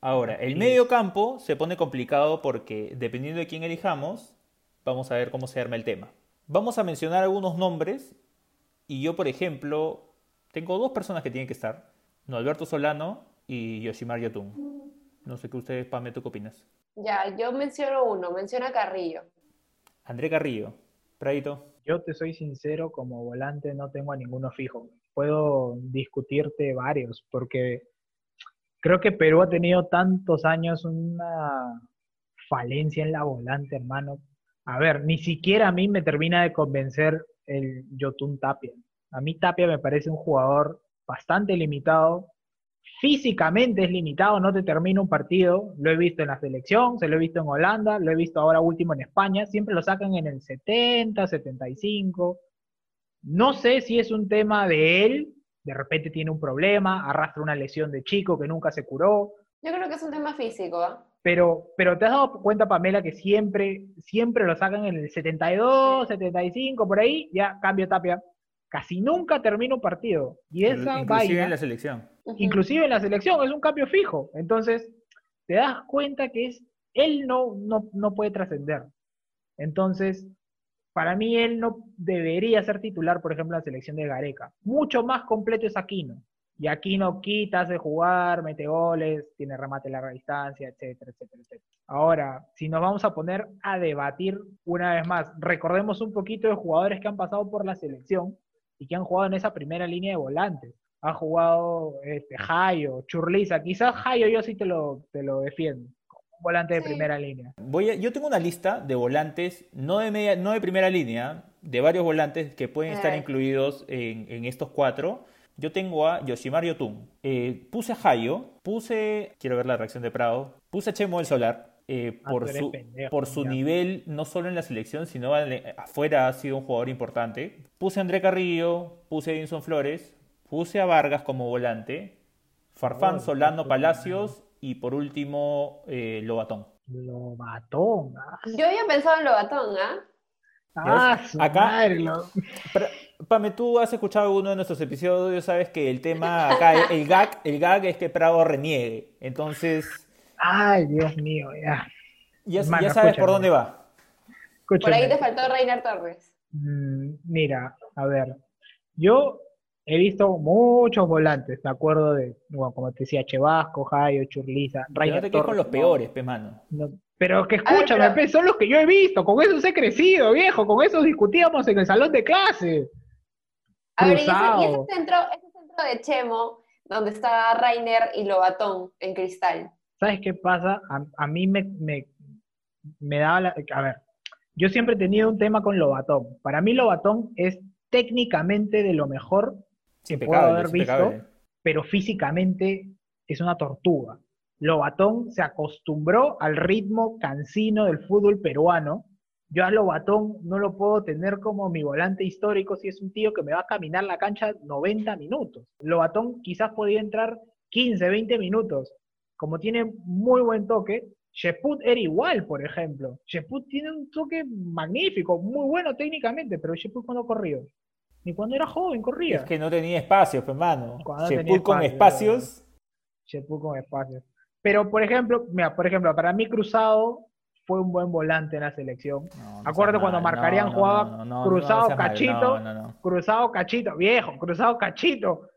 [SPEAKER 1] Ahora, el medio campo se pone complicado porque dependiendo de quién elijamos, vamos a ver cómo se arma el tema. Vamos a mencionar algunos nombres y yo, por ejemplo, tengo dos personas que tienen que estar, Alberto Solano y Yoshimar Yotun. No sé qué ustedes, Pame, ¿tú qué opinas?
[SPEAKER 3] Ya, yo menciono uno, menciona Carrillo.
[SPEAKER 1] André Carrillo, Pradito.
[SPEAKER 2] Yo te soy sincero, como volante no tengo a ninguno fijo. Puedo discutirte varios, porque creo que Perú ha tenido tantos años una falencia en la volante, hermano. A ver, ni siquiera a mí me termina de convencer el Yotun Tapia. A mí Tapia me parece un jugador bastante limitado, físicamente es limitado, no te termina un partido, lo he visto en la selección, se lo he visto en Holanda, lo he visto ahora último en España, siempre lo sacan en el 70, 75. No sé si es un tema de él, de repente tiene un problema, arrastra una lesión de chico que nunca se curó.
[SPEAKER 3] Yo creo que es un tema físico. ¿eh?
[SPEAKER 2] Pero, pero te has dado cuenta, Pamela, que siempre, siempre lo sacan en el 72, 75, por ahí, ya cambio tapia casi nunca termina un partido. Y esa
[SPEAKER 1] inclusive en la selección.
[SPEAKER 2] Inclusive en la selección, es un cambio fijo. Entonces, te das cuenta que es, él no, no, puede trascender. Entonces, para mí él no debería ser titular, por ejemplo, en la selección de Gareca. Mucho más completo es Aquino. Y Aquino quita, hace jugar, mete goles, tiene remate a larga distancia, etcétera, etcétera, etcétera. Ahora, si nos vamos a poner a debatir una vez más, recordemos un poquito de jugadores que han pasado por la selección y que han jugado en esa primera línea de volantes. Ha jugado este, Jayo, Churliza. Quizás Jayo yo sí te lo, te lo defiendo. Un volante de primera línea.
[SPEAKER 1] Voy yo tengo una lista de volantes, no de, media, no de primera línea, de varios volantes que pueden estar incluidos en, estos cuatro. Yo tengo a Yoshimar Yotun. Eh, puse a Hayo, puse, quiero ver la reacción de Prado, puse a Chemo del Solar, eh, ah, por, su, por su nivel, no solo en la selección, sino afuera ha sido un jugador importante. Puse a André Carrillo, puse a Edinson Flores, puse a Vargas como volante, Farfán, oh, Solano, Palacios y por último eh, Lobatón.
[SPEAKER 2] Lobatón. Ah,
[SPEAKER 3] Yo había pensado en Lobatón, ¿ah?
[SPEAKER 2] ah, su
[SPEAKER 1] Acá- Pame, tú has escuchado alguno de nuestros episodios, sabes que el tema acá, el gag, el gag es que Prado reniegue. Entonces,
[SPEAKER 2] Ay, Dios mío, ya.
[SPEAKER 1] ya,
[SPEAKER 2] Mano,
[SPEAKER 1] ya sabes por dónde va.
[SPEAKER 3] Por ahí te faltó Reiner Torres.
[SPEAKER 2] Mm, Mira, a ver, yo he visto muchos volantes, me acuerdo de, bueno, como te decía, Chevasco, Jairo, Churliza,
[SPEAKER 1] Que
[SPEAKER 2] Rainer
[SPEAKER 1] no te quedes con
[SPEAKER 2] Torres,
[SPEAKER 1] los
[SPEAKER 2] no,
[SPEAKER 1] peores, pe mano.
[SPEAKER 2] no, pero que
[SPEAKER 3] ver,
[SPEAKER 2] escúchame,
[SPEAKER 3] pero-
[SPEAKER 2] pe, son los que yo he visto, con esos he crecido, viejo, con esos discutíamos en el salón de clase.
[SPEAKER 3] A ver, y ese, y ese centro, ese centro de Chemo, donde está Reiner y Lobatón en cristal.
[SPEAKER 2] ¿Sabes qué pasa? A, a mí me, me, me daba la... A ver, yo siempre he tenido un tema con Lobatón. Para mí Lobatón es técnicamente de lo mejor que puedo haber visto,
[SPEAKER 1] impecable.
[SPEAKER 2] pero físicamente es una tortuga. Lobatón se acostumbró al ritmo cansino del fútbol peruano. Yo a Lobatón no lo puedo tener como mi volante histórico si es un tío que me va a caminar la cancha 90 minutos. Lobatón quizás podía entrar 15, 20 minutos. Como tiene muy buen toque, Sheput era igual, por ejemplo. Sheput tiene un toque magnífico, muy bueno técnicamente, pero Sheput cuando corrió. Ni cuando era joven corría.
[SPEAKER 1] Es que no tenía espacios, pe mano.
[SPEAKER 2] Cuando no
[SPEAKER 1] Sheput con
[SPEAKER 2] espacio,
[SPEAKER 1] espacios.
[SPEAKER 2] Sheput con espacio. Pero, por ejemplo, mira, por ejemplo, para mí Cruzado fue un buen volante en la selección.
[SPEAKER 1] No, no
[SPEAKER 2] Acuérdate cuando Marcarían jugaba cruzado cachito. Cruzado Cachito, viejo, Cruzado Cachito.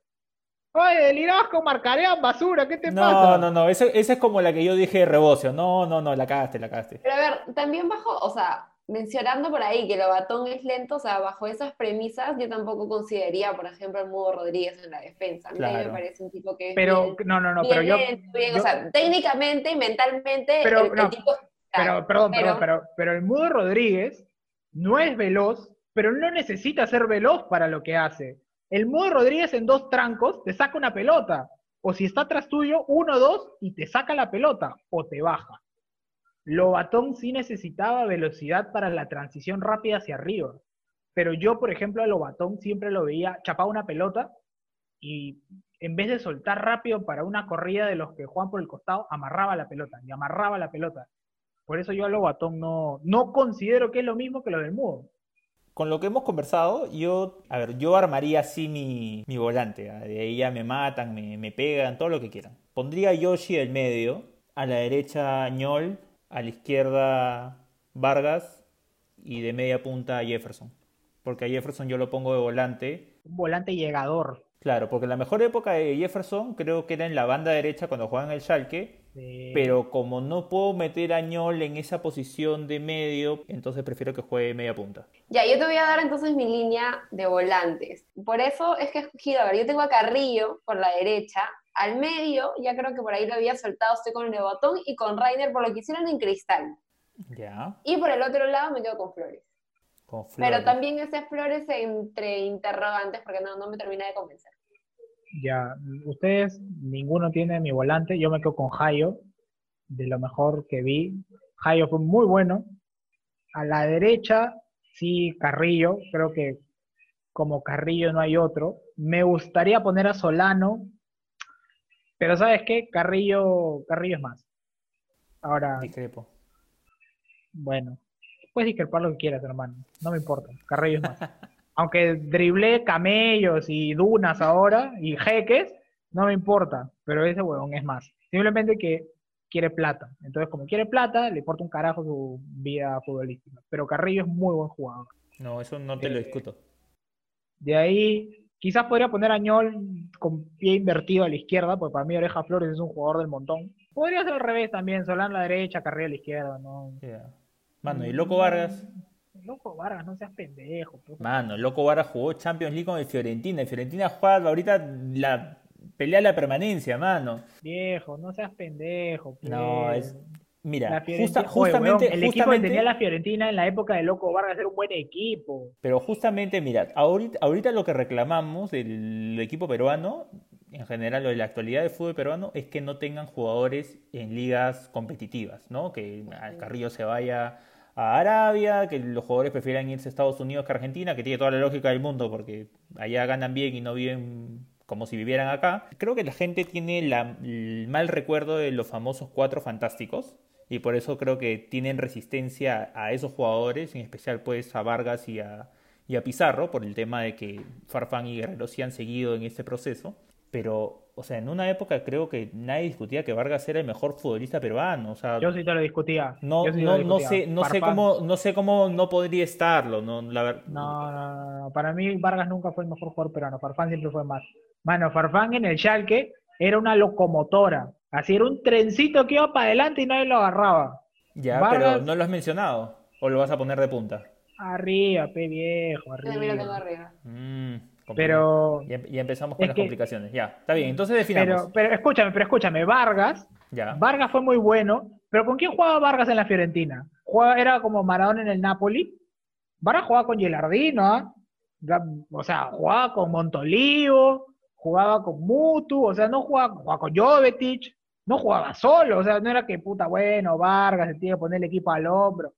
[SPEAKER 2] Oye, delirabas con Marcarían, basura, ¿qué te
[SPEAKER 1] No,
[SPEAKER 2] pasa?
[SPEAKER 1] no, no, esa esa es como la que yo dije de Rebocio. No, no, no, la cagaste, la cagaste.
[SPEAKER 3] Pero a ver, también bajo, o sea, mencionando por ahí que Lobatón es lento, o sea, bajo esas premisas, yo tampoco consideraría, por ejemplo, al Mudo Rodríguez en la defensa. A mí
[SPEAKER 1] Claro.
[SPEAKER 3] me parece un tipo que es
[SPEAKER 2] Pero,
[SPEAKER 3] bien-
[SPEAKER 2] no, no, no,
[SPEAKER 3] bien
[SPEAKER 2] pero yo.
[SPEAKER 3] lento, bien,
[SPEAKER 2] yo-
[SPEAKER 3] o sea, técnicamente y mentalmente,
[SPEAKER 2] Pero,
[SPEAKER 3] el, el
[SPEAKER 2] no,
[SPEAKER 3] tipo
[SPEAKER 2] Pero, perdón,
[SPEAKER 3] pero-
[SPEAKER 2] perdón, pero, pero el Mudo Rodríguez no es veloz, pero no necesita ser veloz para lo que hace. El Mudo Rodríguez en dos trancos te saca una pelota. O si está atrás tuyo, uno, dos, y te saca la pelota, o te baja. Lobatón sí necesitaba velocidad para la transición rápida hacia arriba. Pero yo, por ejemplo, a Lobatón siempre lo veía chapaba una pelota y en vez de soltar rápido para una corrida de los que juegan por el costado, amarraba la pelota y amarraba la pelota. Por eso yo a Lobatón no, no considero que es lo mismo que lo del Mudo.
[SPEAKER 1] Con lo que hemos conversado, yo, a ver, yo armaría así mi, mi volante. ¿ah? De ahí ya me matan, me, me pegan, todo lo que quieran. Pondría a Yoshi del medio, a la derecha Ñol, a la izquierda Vargas y de media punta a Jefferson. Porque a Jefferson yo lo pongo de volante.
[SPEAKER 2] Un volante llegador.
[SPEAKER 1] Claro, porque la mejor época de Jefferson creo que era en la banda derecha cuando jugaba en el Schalke.
[SPEAKER 2] De-
[SPEAKER 1] Pero como no puedo meter a Ñol en esa posición de medio, entonces prefiero que juegue media punta.
[SPEAKER 3] Ya, yo te voy a dar entonces mi línea de volantes. Por eso es que he escogido, a ver, yo tengo a Carrillo por la derecha, al medio, ya creo que por ahí lo había soltado, estoy con Lebotón y con Rainer por lo que hicieron en Cristal.
[SPEAKER 1] Ya,
[SPEAKER 3] Y por el otro lado me quedo con Flores.
[SPEAKER 1] con
[SPEAKER 3] Pero
[SPEAKER 1] Flores.
[SPEAKER 3] también ese Flores entre interrogantes porque no, no me termina de convencer.
[SPEAKER 2] Ya, ustedes, ninguno tiene mi volante, yo me quedo con Jayo, de lo mejor que vi. Jayo fue muy bueno. A la derecha, sí, Carrillo, creo que como Carrillo no hay otro. Me gustaría poner a Solano, pero ¿sabes qué? Carrillo, Carrillo es más. Ahora,
[SPEAKER 1] Discrepo.
[SPEAKER 2] bueno, puedes discrepar lo que quieras, hermano, no me importa, Carrillo es más. Aunque driblé camellos y dunas ahora y jeques, no me importa, pero ese huevón es más. Simplemente que quiere plata. Entonces, como quiere plata, le importa un carajo su vida futbolística. Pero Carrillo es muy buen jugador.
[SPEAKER 1] No, eso no te lo
[SPEAKER 2] Eh,
[SPEAKER 1] discuto.
[SPEAKER 2] De ahí, quizás podría poner a Ñol con pie invertido a la izquierda, porque para mí Oreja Flores es un jugador del montón. Podría ser al revés también, Solán a la derecha, Carrillo a la izquierda, ¿no?
[SPEAKER 1] Ya. Mano, y Loco Vargas.
[SPEAKER 2] Loco Vargas, no seas pendejo.
[SPEAKER 1] Mano, Loco Vargas jugó Champions League con el Fiorentina. El Fiorentina juega ahorita la pelea la permanencia, mano.
[SPEAKER 2] Viejo, no seas pendejo.
[SPEAKER 1] No,
[SPEAKER 2] pues.
[SPEAKER 1] es. Mira,
[SPEAKER 2] Oye,
[SPEAKER 1] justamente,
[SPEAKER 2] weón, el equipo que
[SPEAKER 1] justamente,
[SPEAKER 2] tenía la Fiorentina en la época de Loco Vargas era un buen equipo.
[SPEAKER 1] pero justamente, mira, ahorita, ahorita lo que reclamamos del equipo peruano, en general, o de la actualidad del fútbol peruano, es que no tengan jugadores en ligas competitivas, ¿no? Que ah, Carrillo se vaya a Arabia, que los jugadores prefieran irse a Estados Unidos que a Argentina, que tiene toda la lógica del mundo, porque allá ganan bien y no viven como si vivieran acá. Creo que la gente tiene el mal recuerdo de los famosos cuatro fantásticos, y por eso creo que tienen resistencia a esos jugadores, en especial pues a Vargas y a, y a Pizarro, por el tema de que Farfán y Guerrero sí han seguido en este proceso. Pero, o sea, en una época creo que nadie discutía que Vargas era el mejor futbolista peruano. O sea,
[SPEAKER 2] Yo sí te lo discutía.
[SPEAKER 1] no,
[SPEAKER 2] sí
[SPEAKER 1] no,
[SPEAKER 2] lo
[SPEAKER 1] no
[SPEAKER 2] discutía.
[SPEAKER 1] sé, no sé cómo, no sé cómo no podría estarlo, no, la ver-
[SPEAKER 2] No, no, no, no. Para mí Vargas nunca fue el mejor jugador peruano. Farfán siempre fue más. Mano, Farfán en el Schalke era una locomotora. Así era un trencito que iba para adelante y nadie lo agarraba.
[SPEAKER 1] Ya,
[SPEAKER 2] Vargas-
[SPEAKER 1] pero no lo has mencionado. ¿O lo vas a poner de punta?
[SPEAKER 2] Arriba, pe viejo,
[SPEAKER 3] Yo también lo tengo
[SPEAKER 2] arriba.
[SPEAKER 3] arriba.
[SPEAKER 1] Mm.
[SPEAKER 2] Pero,
[SPEAKER 1] Ya, ya empezamos con las
[SPEAKER 2] que-
[SPEAKER 1] complicaciones. Ya, está bien. Entonces definamos.
[SPEAKER 2] pero, pero escúchame, pero escúchame, Vargas,
[SPEAKER 1] ya.
[SPEAKER 2] Vargas fue muy bueno, pero ¿con quién jugaba Vargas en la Fiorentina? Jugaba, era como Maradona en el Napoli. Vargas jugaba con Gilardino, ¿ah? O sea, jugaba con Montolivo, jugaba con Mutu, o sea, no jugaba, jugaba con Jovetic, no jugaba solo, o sea, no era que puta bueno, Vargas se tiene que poner el equipo al hombro.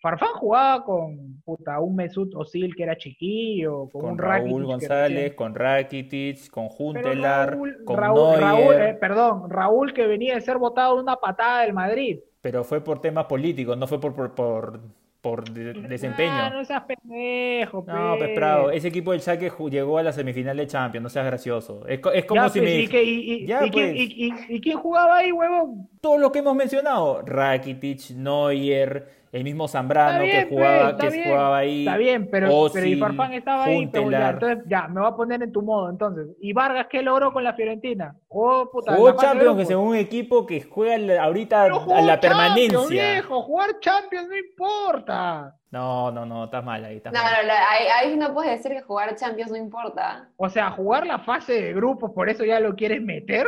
[SPEAKER 2] Farfán jugaba con puta un Mesut Özil que era chiquillo, con,
[SPEAKER 1] Con
[SPEAKER 2] un
[SPEAKER 1] Raúl
[SPEAKER 2] Rakitic
[SPEAKER 1] González, con Rakitic, con Juntelar,
[SPEAKER 2] Raúl,
[SPEAKER 1] con
[SPEAKER 2] Raúl,
[SPEAKER 1] Neuer.
[SPEAKER 2] Raúl, eh, perdón, Raúl que venía de ser votado de una patada del Madrid.
[SPEAKER 1] Pero fue por temas políticos, no fue por, por, por, por de- desempeño.
[SPEAKER 2] Ah, no seas pendejo,
[SPEAKER 1] No, pues Prado, ese equipo del ju- llegó a la semifinal de Champions, no seas gracioso. Es, co- es como
[SPEAKER 2] Ya,
[SPEAKER 1] si
[SPEAKER 2] pues,
[SPEAKER 1] me
[SPEAKER 2] ¿y, y-
[SPEAKER 1] Ya,
[SPEAKER 2] y quién-
[SPEAKER 1] pues.
[SPEAKER 2] y- quién jugaba ahí, huevón?
[SPEAKER 1] todo lo que hemos mencionado, Rakitic, Neuer, el mismo Zambrano
[SPEAKER 2] bien,
[SPEAKER 1] que jugaba,
[SPEAKER 2] pues,
[SPEAKER 1] que
[SPEAKER 2] bien.
[SPEAKER 1] jugaba ahí.
[SPEAKER 2] Está bien, pero, pero y Farfán estaba ahí, pero ya,
[SPEAKER 1] Huntelaar.
[SPEAKER 2] entonces ya, me voy a poner en tu modo, entonces. ¿Y Vargas qué logró con la Fiorentina? Puta, en
[SPEAKER 1] Jugó Champions, que según un equipo que juega ahorita
[SPEAKER 2] Pero jugó
[SPEAKER 1] a la
[SPEAKER 2] Champions,
[SPEAKER 1] permanencia.
[SPEAKER 2] viejo, jugar Champions no importa.
[SPEAKER 1] No, no, no, estás mal ahí, estás
[SPEAKER 3] No,
[SPEAKER 1] mal.
[SPEAKER 3] no, no, ahí, ahí no puedes decir que jugar Champions no importa.
[SPEAKER 2] O sea, jugar la fase de grupos, por eso ya lo quieres meter.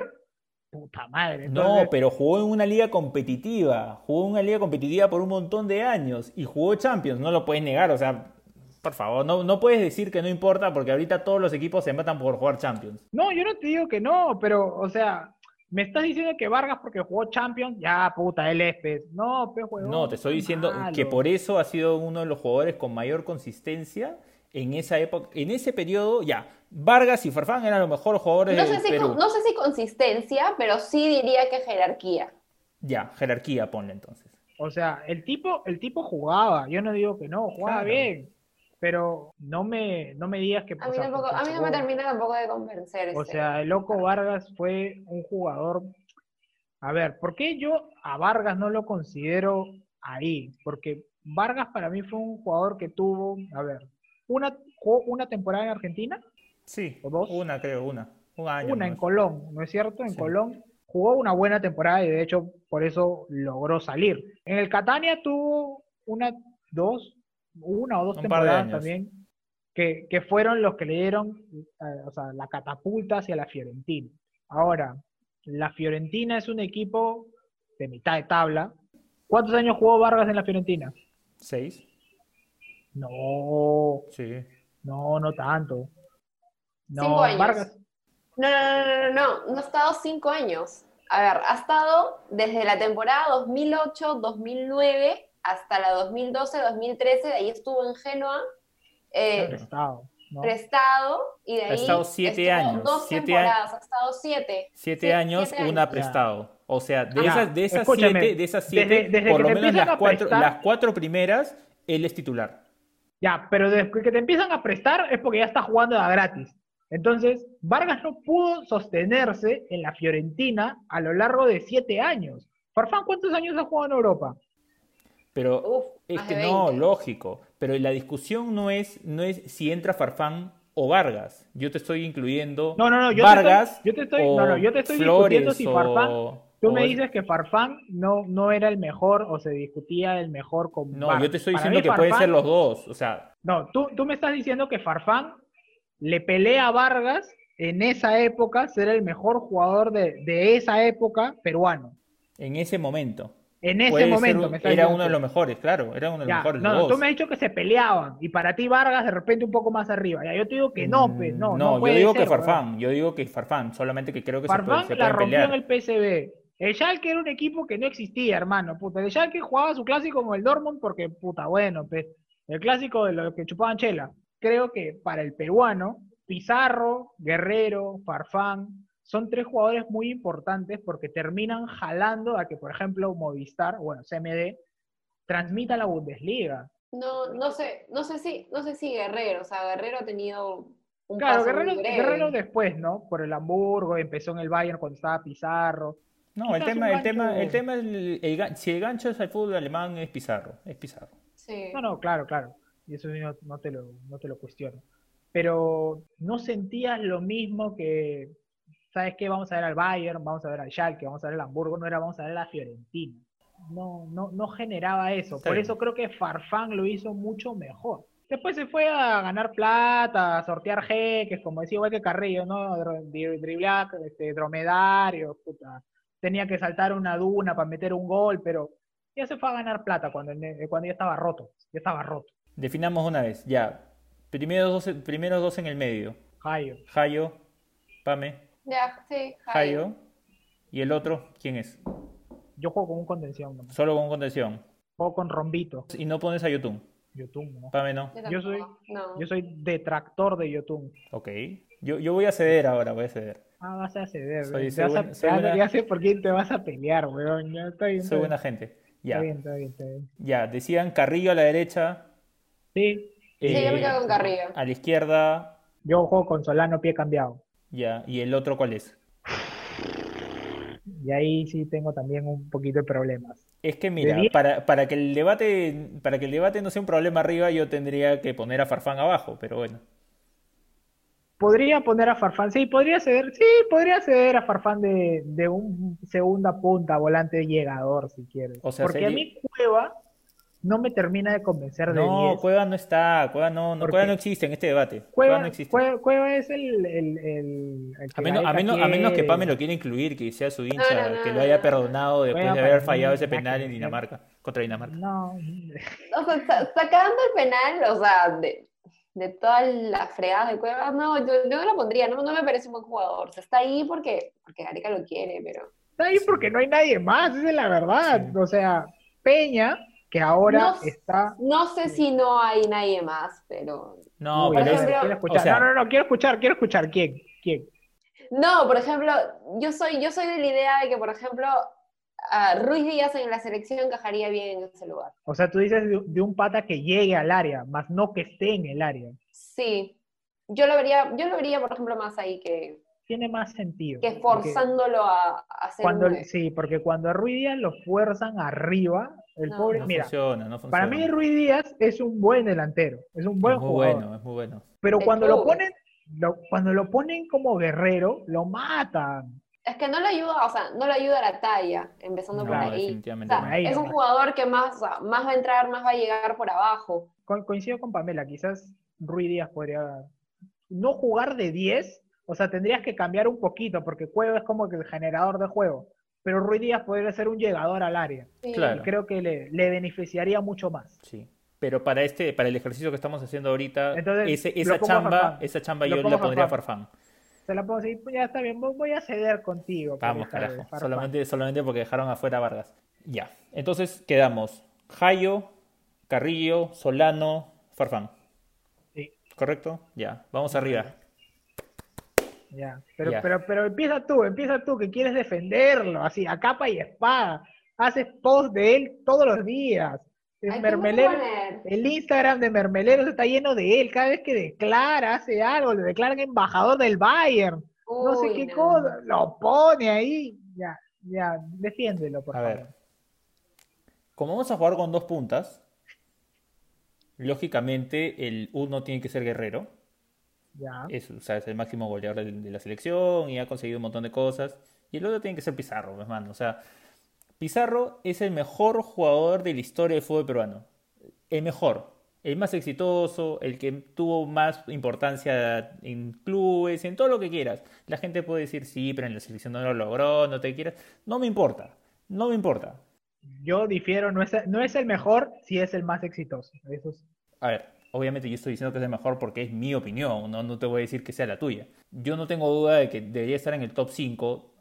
[SPEAKER 2] Puta madre.
[SPEAKER 1] No, pero jugó en una liga competitiva. Jugó en una liga competitiva por un montón de años y jugó Champions. No lo puedes negar, o sea, por favor, no, no puedes decir que no importa porque ahorita todos los equipos se matan por jugar Champions.
[SPEAKER 2] No, yo no te digo que no, pero, o sea, me estás diciendo que Vargas porque jugó Champions, ya, puta, él es pez. No, huevón.
[SPEAKER 1] No, te estoy diciendo
[SPEAKER 2] malo.
[SPEAKER 1] que por eso ha sido uno de los jugadores con mayor consistencia en esa época, en ese periodo, ya. Vargas y Farfán eran los mejores jugadores
[SPEAKER 3] No
[SPEAKER 1] del
[SPEAKER 3] sé, si,
[SPEAKER 1] Perú.
[SPEAKER 3] con- no sé si consistencia, pero sí diría que jerarquía.
[SPEAKER 1] Ya, jerarquía ponle entonces.
[SPEAKER 2] O sea, el tipo, el tipo jugaba, yo no digo que no, jugaba
[SPEAKER 1] Claro.
[SPEAKER 2] bien, pero no me, no me digas que...
[SPEAKER 3] A mí, tampoco, a mí no me termina tampoco de convencer.
[SPEAKER 2] O sea, el loco Vargas fue un jugador. A ver, ¿por qué yo a Vargas no lo considero ahí? Porque Vargas para mí fue un jugador que tuvo, a ver, una, una temporada en Argentina,
[SPEAKER 1] Sí,
[SPEAKER 2] ¿O dos?
[SPEAKER 1] una creo, una. Un año.
[SPEAKER 2] una en. Colón, ¿no es cierto? En
[SPEAKER 1] Sí.
[SPEAKER 2] Colón jugó una buena temporada y de hecho por eso logró salir. En el Catania tuvo una, dos, una o dos
[SPEAKER 1] Un
[SPEAKER 2] temporadas también que, que fueron los que le dieron eh, o sea, la catapulta hacia la Fiorentina. Ahora, la Fiorentina es un equipo de mitad de tabla. ¿Cuántos años jugó Vargas en la Fiorentina?
[SPEAKER 1] ¿Seis?
[SPEAKER 2] No,
[SPEAKER 1] Sí.
[SPEAKER 2] no, no tanto. No,
[SPEAKER 3] Cinco años.
[SPEAKER 2] Vargas,
[SPEAKER 3] No, no, no, no, no, no, no ha estado cinco años. A ver, ha estado desde la temporada 2008-2009 hasta la 2012-2013, de ahí estuvo en Genoa, eh,
[SPEAKER 2] prestado, ¿no?
[SPEAKER 3] prestado, y de
[SPEAKER 1] Ha
[SPEAKER 3] ahí
[SPEAKER 1] estado siete
[SPEAKER 3] estuvo
[SPEAKER 1] años,
[SPEAKER 3] dos
[SPEAKER 1] siete
[SPEAKER 3] temporadas, ha estado siete.
[SPEAKER 1] Siete
[SPEAKER 3] Sí,
[SPEAKER 1] años,
[SPEAKER 3] siete
[SPEAKER 1] una
[SPEAKER 3] años.
[SPEAKER 1] prestado. O sea, de esas, de esas siete, de esas siete,
[SPEAKER 2] desde- desde
[SPEAKER 1] por lo menos las
[SPEAKER 2] a
[SPEAKER 1] cuatro,
[SPEAKER 2] prestar-
[SPEAKER 1] las cuatro primeras, él es titular.
[SPEAKER 2] Ya, pero desde que te empiezan a prestar es porque ya está jugando a gratis. Entonces, Vargas no pudo sostenerse en la Fiorentina a lo largo de siete años. Farfán, ¿cuántos años ha jugado en Europa?
[SPEAKER 1] Pero
[SPEAKER 3] Uf,
[SPEAKER 1] es que no,
[SPEAKER 3] 20.
[SPEAKER 1] lógico. Pero la discusión no es, no es si entra Farfán o Vargas. Yo te estoy incluyendo
[SPEAKER 2] No, no, no, yo
[SPEAKER 1] Vargas
[SPEAKER 2] te estoy, yo te estoy,
[SPEAKER 1] o
[SPEAKER 2] no, no, yo te estoy
[SPEAKER 1] Flores
[SPEAKER 2] discutiendo si Farfán,
[SPEAKER 1] o-
[SPEAKER 2] tú me
[SPEAKER 1] es-
[SPEAKER 2] dices que Farfán no, no era el mejor o se discutía el mejor con
[SPEAKER 1] No, yo te estoy diciendo
[SPEAKER 2] mí
[SPEAKER 1] que pueden
[SPEAKER 2] Farfán-
[SPEAKER 1] ser los dos. O sea,
[SPEAKER 2] No, tú, tú me estás diciendo que Farfán le pelea a Vargas en esa época ser el mejor jugador de, de esa época peruano.
[SPEAKER 1] en ese momento.
[SPEAKER 2] En ese
[SPEAKER 1] Puede
[SPEAKER 2] momento
[SPEAKER 1] un-
[SPEAKER 2] me
[SPEAKER 1] era uno de los mejores, claro. Era uno de los
[SPEAKER 2] Ya,
[SPEAKER 1] mejores.
[SPEAKER 2] no,
[SPEAKER 1] los
[SPEAKER 2] no, tú me has dicho que se peleaban y para ti Vargas de repente un poco más arriba. Ya, yo te digo que no, pues, no, no,
[SPEAKER 1] yo
[SPEAKER 2] puede
[SPEAKER 1] digo
[SPEAKER 2] ser,
[SPEAKER 1] que
[SPEAKER 2] weón.
[SPEAKER 1] Farfán, yo digo que Farfán, solamente que creo que se, puede-
[SPEAKER 2] Farfán
[SPEAKER 1] se
[SPEAKER 2] la rompió
[SPEAKER 1] pelear.
[SPEAKER 2] en el PSV. El Schalke era un equipo que no existía, hermano. Puta, el Schalke jugaba su clásico como el Dortmund porque, puta, bueno, pues, el clásico de los que chupaban chela. Creo que para el peruano, Pizarro, Guerrero, Farfán son tres jugadores muy importantes porque terminan jalando a que, por ejemplo, Movistar, bueno, CMD, transmita la Bundesliga.
[SPEAKER 3] No, no sé, no sé si, no sé si Guerrero, o sea, Guerrero ha tenido un
[SPEAKER 2] Claro,
[SPEAKER 3] paso muy
[SPEAKER 2] Guerrero,
[SPEAKER 3] breve.
[SPEAKER 2] Guerrero después, ¿no? Por el Hamburgo, empezó en el Bayern cuando estaba Pizarro.
[SPEAKER 1] No, el tema, el tema, el tema, el- el gan- si el gancho es al fútbol alemán es Pizarro, es Pizarro.
[SPEAKER 3] Sí.
[SPEAKER 2] No, no, claro, claro. Y eso no, no te lo, no te lo cuestiono. Pero no sentías lo mismo que, ¿sabes qué? Vamos a ver al Bayern, vamos a ver al Schalke, vamos a ver al Hamburgo, no era vamos a ver a la Fiorentina. No, no, no generaba eso. Por eso creo que Farfán lo hizo mucho mejor. Después se fue a ganar plata, a sortear jeques, como decía igual que Carrillo, ¿no? Dr- dri- Driblar, este, dromedario, puta. Tenía que saltar una duna para meter un gol, pero ya se fue a ganar plata cuando, ne- cuando ya estaba roto. Ya estaba roto.
[SPEAKER 1] Definamos una vez, ya. Primeros dos, primeros dos en el medio.
[SPEAKER 2] Jairo.
[SPEAKER 1] Jayo, Pame,
[SPEAKER 3] Ya, sí, Jairo.
[SPEAKER 1] Jayo. ¿Y el otro quién es?
[SPEAKER 2] Yo juego con un contención.
[SPEAKER 1] Solo con contención.
[SPEAKER 2] juego con rombito.
[SPEAKER 1] Y no pones a Yotun.
[SPEAKER 2] YouTube, ¿no?
[SPEAKER 1] Pame no.
[SPEAKER 3] Yo,
[SPEAKER 2] Yo soy-
[SPEAKER 3] no.
[SPEAKER 2] Yo soy detractor de YouTube.
[SPEAKER 1] Ok. Yo, yo voy a ceder ahora, voy a ceder.
[SPEAKER 2] Ah, vas a ceder.
[SPEAKER 1] Soy-
[SPEAKER 2] te
[SPEAKER 1] soy
[SPEAKER 2] vas a-
[SPEAKER 1] buen- soy
[SPEAKER 2] ya,
[SPEAKER 1] buena-
[SPEAKER 2] ya sé por quién te vas a pelear, weón. Ya está bien. está
[SPEAKER 1] Soy
[SPEAKER 2] bien.
[SPEAKER 1] buena gente. Ya.
[SPEAKER 2] Está bien, está bien, está bien.
[SPEAKER 1] Ya, decían Carrillo a la derecha.
[SPEAKER 2] Sí,
[SPEAKER 3] Sí, yo me
[SPEAKER 1] eh,
[SPEAKER 3] quedo con Carrillo.
[SPEAKER 1] A la izquierda,
[SPEAKER 2] yo juego con Solano pie cambiado.
[SPEAKER 1] ya. ¿Y el otro cuál es?
[SPEAKER 2] Y ahí sí tengo también un poquito de problemas.
[SPEAKER 1] Es que mira, para, para que el debate, para que el debate no sea un problema arriba, yo tendría que poner a Farfán abajo, pero bueno.
[SPEAKER 2] Podría poner a Farfán, sí, podría ceder, sí, podría ceder a Farfán de, de un segunda punta, volante llegador, si quieres.
[SPEAKER 1] O sea,
[SPEAKER 2] Porque a mí Cueva no me termina de convencer de
[SPEAKER 1] No,
[SPEAKER 2] 10.
[SPEAKER 1] Cueva no está, Cueva no, no,
[SPEAKER 2] ¿Por
[SPEAKER 1] Cueva no existe en este debate. Cueva
[SPEAKER 2] Cueva,
[SPEAKER 1] no existe.
[SPEAKER 2] Cueva- Cueva es el, el, el- el que
[SPEAKER 1] A menos, a, menos, a menos que. Pame lo quiera incluir, que sea su hincha,
[SPEAKER 3] no, no,
[SPEAKER 1] que lo haya perdonado después
[SPEAKER 2] Cueva
[SPEAKER 1] de haber fallado ese penal en. Dinamarca, contra Dinamarca.
[SPEAKER 2] No,
[SPEAKER 3] O sea, sa- sacando el penal, o sea, de, de todas las fregadas de Cuevas, no, yo, yo no lo pondría, no, no me parece un buen jugador. O sea, está ahí porque, porque Gareca lo quiere, pero...
[SPEAKER 2] está ahí porque no hay nadie más, esa es la verdad.
[SPEAKER 1] Sí.
[SPEAKER 2] O sea, Peña, que ahora
[SPEAKER 3] No
[SPEAKER 2] está...
[SPEAKER 3] No sé si no hay nadie más, pero...
[SPEAKER 1] No,
[SPEAKER 3] por
[SPEAKER 1] pero es-
[SPEAKER 3] ejemplo-
[SPEAKER 2] quiero escuchar.
[SPEAKER 1] o sea-
[SPEAKER 2] no, no, no, quiero escuchar, quiero escuchar. ¿Quién? ¿Quién?
[SPEAKER 3] No, por ejemplo, yo soy, yo soy de la idea de que, por ejemplo, a Ruiz Díaz en la selección encajaría bien en ese lugar.
[SPEAKER 2] O sea, tú dices de, de un pata que llegue al área, más no que esté en el área.
[SPEAKER 3] Sí, yo lo vería, yo lo vería, por ejemplo, más ahí que,
[SPEAKER 2] Tiene más sentido.
[SPEAKER 3] que forzándolo a, a hacer
[SPEAKER 2] Cuando,
[SPEAKER 3] un
[SPEAKER 2] sí, porque cuando a Ruiz Díaz lo fuerzan arriba, el
[SPEAKER 3] No.
[SPEAKER 2] pobre...
[SPEAKER 1] no
[SPEAKER 2] mira,
[SPEAKER 1] funciona, no funciona.
[SPEAKER 2] para mí Ruiz Díaz es un buen delantero, es un buen
[SPEAKER 1] es muy
[SPEAKER 2] jugador.
[SPEAKER 1] bueno, es muy bueno.
[SPEAKER 2] Pero cuando lo ponen, lo- cuando lo ponen como guerrero, lo matan.
[SPEAKER 3] Es que no le ayuda, o sea, no le ayuda a la talla, empezando
[SPEAKER 1] No,
[SPEAKER 3] por ahí. O sea, es un jugador que más, o sea, más va a entrar, más va a llegar por abajo.
[SPEAKER 2] Co- coincido con Pamela, quizás Ruiz Díaz podría no jugar de 10, o sea, tendrías que cambiar un poquito, porque Cueva es como que el generador de juego, pero Ruiz Díaz podría ser un llegador al área.
[SPEAKER 3] Sí.
[SPEAKER 1] Claro.
[SPEAKER 2] Y creo que le, le beneficiaría mucho más.
[SPEAKER 1] Sí. Pero para este, para el ejercicio que estamos haciendo ahorita,
[SPEAKER 2] Entonces,
[SPEAKER 1] ese-
[SPEAKER 2] lo
[SPEAKER 1] esa chamba, esa chamba yo la pondría a
[SPEAKER 2] Farfán.
[SPEAKER 1] Farfán.
[SPEAKER 2] Se la puedo decir, pues ya está bien, voy a ceder contigo. por
[SPEAKER 1] Vamos,
[SPEAKER 2] vez,
[SPEAKER 1] carajo. Solamente, solamente porque dejaron afuera a Vargas. Ya. Entonces quedamos Jayo, Carrillo, Solano, Farfán.
[SPEAKER 2] Sí,
[SPEAKER 1] ¿Correcto? Ya. Vamos arriba.
[SPEAKER 2] ya. Pero,
[SPEAKER 1] Ya.
[SPEAKER 2] pero, pero empieza tú, empieza tú, que quieres defenderlo, así, a capa y espada. Haces post de él todos los días. El
[SPEAKER 3] Ay, ¿qué voy a
[SPEAKER 2] mermelero? El Instagram de Mermeleros está lleno de él. Cada vez que declara, hace algo, le declaran embajador del Bayern. No sé qué
[SPEAKER 3] no.
[SPEAKER 2] cosa. Lo pone ahí. Ya, ya, defiéndelo, por
[SPEAKER 1] A
[SPEAKER 2] favor.
[SPEAKER 1] ver. Como vamos a jugar con dos puntas, lógicamente el uno tiene que ser guerrero.
[SPEAKER 2] Ya.
[SPEAKER 1] Es, o sea, es el máximo goleador de, de la selección y ha conseguido un montón de cosas. Y el otro tiene que ser Pizarro, hermano. O sea, Pizarro es el mejor jugador de la historia del fútbol peruano. El mejor. El más exitoso, el que tuvo más importancia en clubes, en todo lo que quieras. La gente puede decir, sí, pero en la selección no lo logró, no te quieras. No me importa. No me importa.
[SPEAKER 2] Yo difiero, no es, no es el mejor, si es el más exitoso. Eso es-
[SPEAKER 1] A ver, obviamente yo estoy diciendo que es el mejor porque es mi opinión, no, no te voy a decir que sea la tuya. Yo no tengo duda de que debería estar en el top 5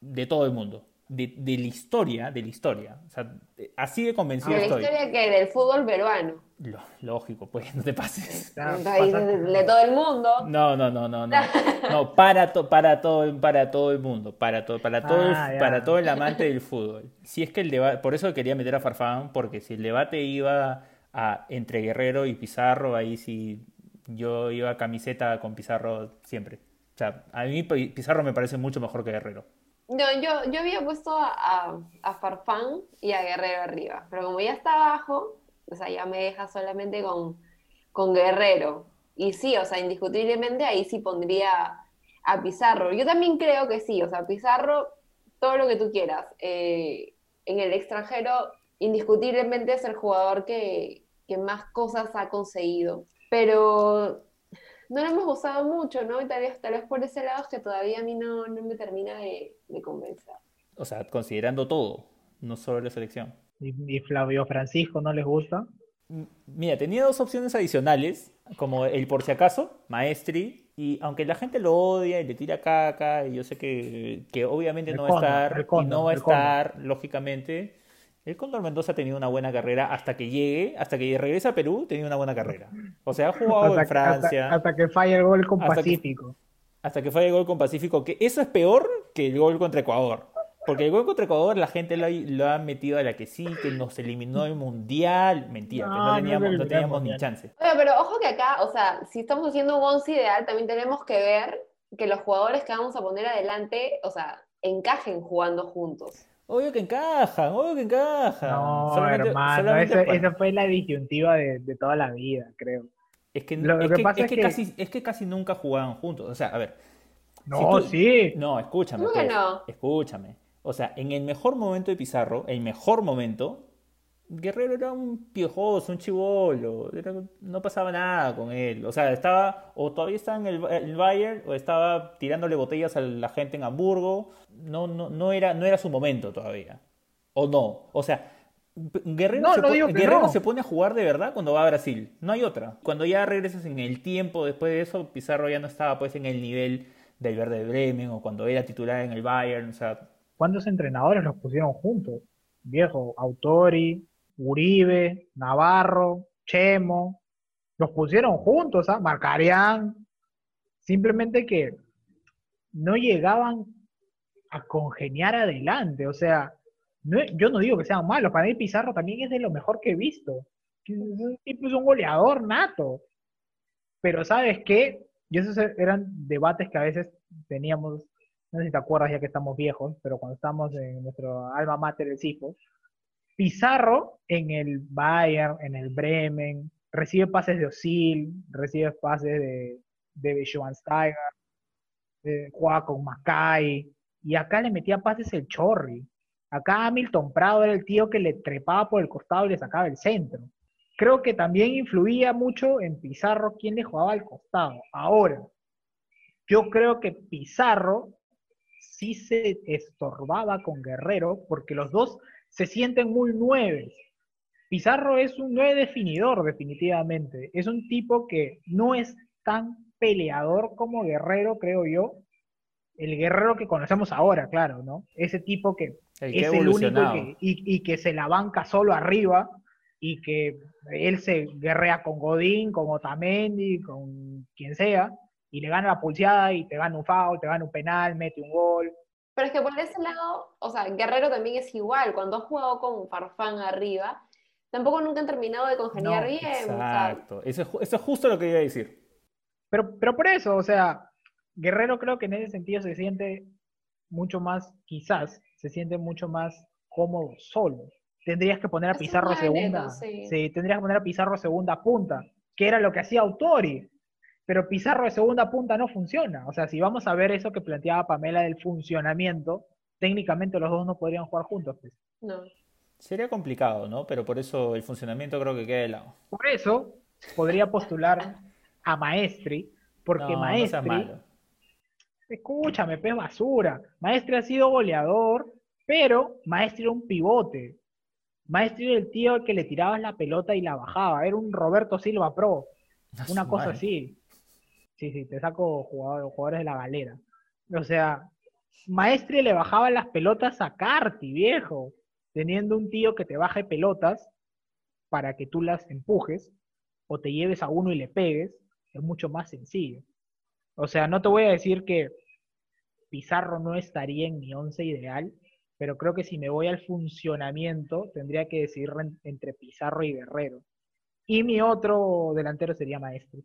[SPEAKER 1] de todo el mundo. De, de la historia, de la historia. O sea, así de convencido
[SPEAKER 3] De la
[SPEAKER 1] estoy.
[SPEAKER 3] historia que del fútbol peruano.
[SPEAKER 1] Lo- lógico, pues, no te pases.
[SPEAKER 3] De, todo el mundo.
[SPEAKER 1] No, no, no, no, no. No, para, to- para, todo, para todo el mundo, para, to- para, todo el,
[SPEAKER 2] Ah,
[SPEAKER 1] para todo el amante del fútbol. Si es que el debate, por eso quería meter a Farfán, porque si el debate iba a, entre Guerrero y Pizarro, ahí sí yo iba a camiseta con Pizarro siempre. O sea, a mí Pi- Pizarro me parece mucho mejor que Guerrero.
[SPEAKER 3] No, yo, yo había puesto a, a, a Farfán y a Guerrero arriba, pero como ya está abajo, o sea, ya me deja solamente con, con Guerrero. Y sí, o sea, indiscutiblemente ahí sí pondría a Pizarro. Yo también creo que sí, o sea, Pizarro, todo lo que tú quieras. Eh, en el extranjero, indiscutiblemente es el jugador que, que más cosas ha conseguido, pero no lo hemos usado mucho, ¿no? Y tal vez, tal vez por ese lado es que todavía a mí no, no me termina de, de convencer.
[SPEAKER 1] O sea, considerando todo, no solo la selección.
[SPEAKER 2] Y, y Flavio Francisco no les gusta.
[SPEAKER 1] M- Mira, tenía dos opciones adicionales, como el por si acaso, Maestri, y aunque la gente lo odia y le tira caca, y yo sé que, que obviamente
[SPEAKER 2] El
[SPEAKER 1] no va a estar,
[SPEAKER 2] el
[SPEAKER 1] y
[SPEAKER 2] Cóndor,
[SPEAKER 1] no va a estar, lógicamente, el Cóndor Mendoza ha tenido una buena carrera hasta que llegue, hasta que regrese a Perú, tenía una buena carrera. O sea, ha jugado en
[SPEAKER 2] Hasta, que- hasta-
[SPEAKER 1] Francia,
[SPEAKER 2] hasta que falla el gol con
[SPEAKER 1] Hasta que-
[SPEAKER 2] Pacífico.
[SPEAKER 1] hasta que fue el gol con Pacífico, que eso es peor que el gol contra Ecuador. Porque el gol contra Ecuador la gente lo, ha- lo ha metido a la que sí, que nos eliminó el Mundial. Mentira, que
[SPEAKER 2] No,
[SPEAKER 1] no
[SPEAKER 2] no
[SPEAKER 1] teníamos, no teníamos ni chance.
[SPEAKER 3] Oye, pero ojo que acá, o sea, si estamos haciendo un once ideal, también tenemos que ver que los jugadores que vamos a poner adelante, o sea, encajen jugando juntos.
[SPEAKER 1] Obvio que encajan, obvio que encajan.
[SPEAKER 2] No,
[SPEAKER 1] Solamente-
[SPEAKER 2] hermano,
[SPEAKER 1] solamente
[SPEAKER 2] esa,
[SPEAKER 1] para-
[SPEAKER 2] esa fue la disyuntiva de, de toda la vida, creo.
[SPEAKER 1] Es que,
[SPEAKER 2] lo-
[SPEAKER 1] es
[SPEAKER 2] que
[SPEAKER 1] que-
[SPEAKER 2] pasa
[SPEAKER 1] es
[SPEAKER 2] es
[SPEAKER 1] que casi, es que casi nunca jugaban juntos. O sea, a ver.
[SPEAKER 2] No,
[SPEAKER 1] si tú-
[SPEAKER 2] sí.
[SPEAKER 1] No, escúchame.
[SPEAKER 3] ¿Cómo que
[SPEAKER 1] pues,
[SPEAKER 3] no?
[SPEAKER 1] Escúchame. O sea, en el mejor momento de Pizarro, el mejor momento, Guerrero era un piojoso, un chivolo. no pasaba nada con él. O sea, estaba, o todavía estaba en el, el Bayern, o estaba tirándole botellas a la gente en Hamburgo. No, no, no era, no era su momento todavía. O no. O sea, Guerrero,
[SPEAKER 2] No,
[SPEAKER 1] se,
[SPEAKER 2] no
[SPEAKER 1] po- Guerrero se pone a jugar de verdad cuando va a Brasil. No hay otra. Cuando ya regresas en el tiempo después de eso, Pizarro ya no estaba pues en el nivel del Verde Bremen o cuando era titular en el Bayern. O sea,
[SPEAKER 2] ¿Cuántos entrenadores los pusieron juntos? Viejo, Autori, Uribe, Navarro, Chemo, los pusieron juntos, ¿ah? Marcarián. Simplemente que no llegaban a congeniar adelante. O sea, no- yo no digo que sean malos. Para mí Pizarro también es de lo mejor que he visto. Un tipo, un goleador nato. Pero ¿sabes qué? Y esos eran debates que a veces teníamos no sé si te acuerdas ya que estamos viejos, pero cuando estamos en nuestro alma mater, el CIFO, Pizarro en el Bayern, en el Bremen, recibe pases de Osil, recibe pases de, de Schweinsteiger, eh, juega con Macay, y acá le metía pases el Chorri. Acá Hamilton Prado era el tío que le trepaba por el costado y le sacaba el centro. Creo que también influía mucho en Pizarro quién le jugaba al costado. Ahora, yo creo que Pizarro sí se estorbaba con Guerrero porque los dos se sienten muy nueves. Pizarro es un nueve definidor, definitivamente. Es un tipo que no es tan peleador como Guerrero, creo yo. El Guerrero que conocemos ahora, claro, ¿no? Ese tipo que
[SPEAKER 1] el que
[SPEAKER 2] es el único que, y, y que se la banca solo arriba y que él se guerrea con Godín, con Otamendi, con quien sea, y le gana la pulseada y te gana un foul, te gana un penal, mete un gol.
[SPEAKER 3] Pero es que por ese lado, o sea, Guerrero también es igual. Cuando ha jugado con Farfán arriba, tampoco nunca han terminado de congeniar
[SPEAKER 2] No,
[SPEAKER 3] bien. o sea,
[SPEAKER 1] Exacto. Eso es, ju- eso es justo lo que iba a decir.
[SPEAKER 2] Pero, pero por eso, o sea, Guerrero creo que en ese sentido se siente mucho más, quizás, se siente mucho más cómodo solo. Tendrías que poner a Pizarro segunda,
[SPEAKER 3] sí.
[SPEAKER 2] sí, tendrías que poner a Pizarro segunda punta, que era lo que hacía Autori. Pero Pizarro de segunda punta no funciona. O sea, si vamos a ver eso que planteaba Pamela del funcionamiento, técnicamente los dos no podrían jugar juntos. pues.
[SPEAKER 3] no.
[SPEAKER 1] Sería complicado, ¿no? Pero por eso el funcionamiento creo que queda de lado.
[SPEAKER 2] Por eso podría postular a Maestri, porque
[SPEAKER 1] no, no seas
[SPEAKER 2] Maestri
[SPEAKER 1] malo.
[SPEAKER 2] Escúchame, pez basura. Maestri ha sido goleador, pero Maestri era un pivote. Maestri era el tío que le tirabas la pelota y la bajaba. Era un Roberto Silva Pro.
[SPEAKER 1] No
[SPEAKER 2] Una cosa así. Sí, sí, te saco jugador- jugadores de la galera. O sea, Maestri le bajaba las pelotas a Carti, viejo. Teniendo un tío que te baje pelotas para que tú las empujes o te lleves a uno y le pegues, es mucho más sencillo. O sea, no te voy a decir que Pizarro no estaría en mi once ideal, pero creo que si me voy al funcionamiento, tendría que decidir entre Pizarro y Guerrero. Y mi otro delantero sería Maestro.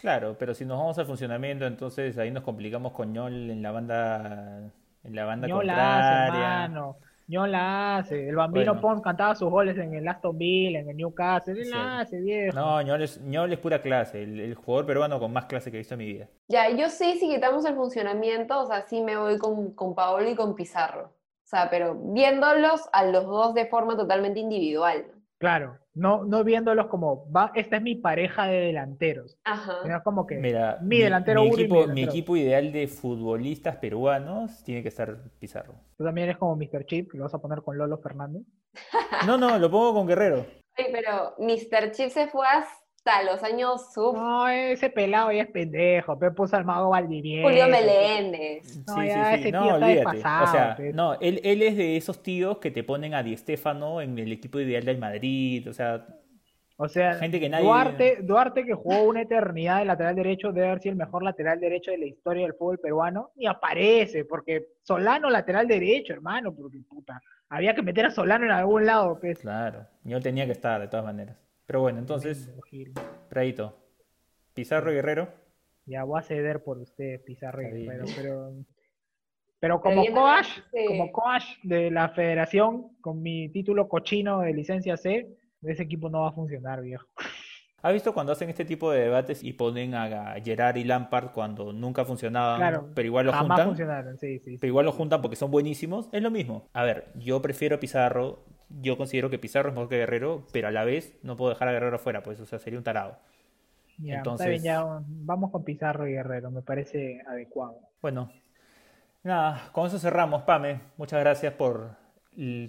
[SPEAKER 1] Claro, pero si nos vamos al funcionamiento, entonces ahí nos complicamos con Ñol en la banda, en la banda Ñol contraria. Hace, hermano.
[SPEAKER 2] Ñol la hace. El Bambino Pons cantaba sus goles en el Aston Villa, en el Newcastle. Él la hace, viejo.
[SPEAKER 1] No, Ñol es, es pura clase. El, jugador peruano con más clase que he visto en mi vida.
[SPEAKER 3] Ya, yo sí, si quitamos el funcionamiento, o sea, sí me voy con, con Paolo y con Pizarro. O sea, pero viéndolos a los dos de forma totalmente individual.
[SPEAKER 2] Claro, no, no viéndolos como, va, esta es mi pareja de delanteros.
[SPEAKER 3] Ajá.
[SPEAKER 2] como que mi delantero
[SPEAKER 1] mi, equipo, mi, equipo ideal de futbolistas peruanos tiene que ser Pizarro.
[SPEAKER 2] ¿Tú también eres como Mr. Chip, que lo vas a poner con Lolo Fernández?
[SPEAKER 1] No, no, lo pongo con Guerrero.
[SPEAKER 3] Sí, pero Mr. Chip se fue a hasta los años sub.
[SPEAKER 2] No, ese pelado ya es pendejo. Pero puso al mago Valdivieso.
[SPEAKER 3] Julio Meléndez.
[SPEAKER 2] No, ya ese tío está pasado.
[SPEAKER 1] O sea, no, él, él es de esos tíos que te ponen a Di Stéfano en el equipo ideal del Madrid. O sea,
[SPEAKER 2] o sea, gente que nadie... Duarte, Duarte, que jugó una eternidad de lateral derecho, debe haber sido el mejor lateral derecho de la historia del fútbol peruano, ni aparece, porque Solano lateral derecho, hermano, porque puta, había que meter a Solano en algún lado. Pues.
[SPEAKER 1] Claro, yo tenía que estar, de todas maneras. Pero bueno, entonces, Pradito, Pizarro y Guerrero.
[SPEAKER 2] Ya voy a ceder por usted, Pizarro y Guerrero, pero, pero como coach, como coach de la federación, con mi título cochino de licencia C, ese equipo no va a funcionar, viejo.
[SPEAKER 1] ¿Has visto cuando hacen este tipo de debates y ponen a Gerard y Lampard cuando nunca funcionaban, pero igual lo juntan?
[SPEAKER 2] funcionaron, sí, sí,
[SPEAKER 1] Pero igual lo juntan porque son buenísimos. Es lo mismo. A ver, yo prefiero Pizarro yo considero que Pizarro es mejor que Guerrero, pero a la vez no puedo dejar a Guerrero afuera, pues, o sea, sería un tarado.
[SPEAKER 2] Entonces... ya vamos con Pizarro y Guerrero, me parece adecuado.
[SPEAKER 1] Bueno, nada, con eso cerramos, Pame. Muchas gracias por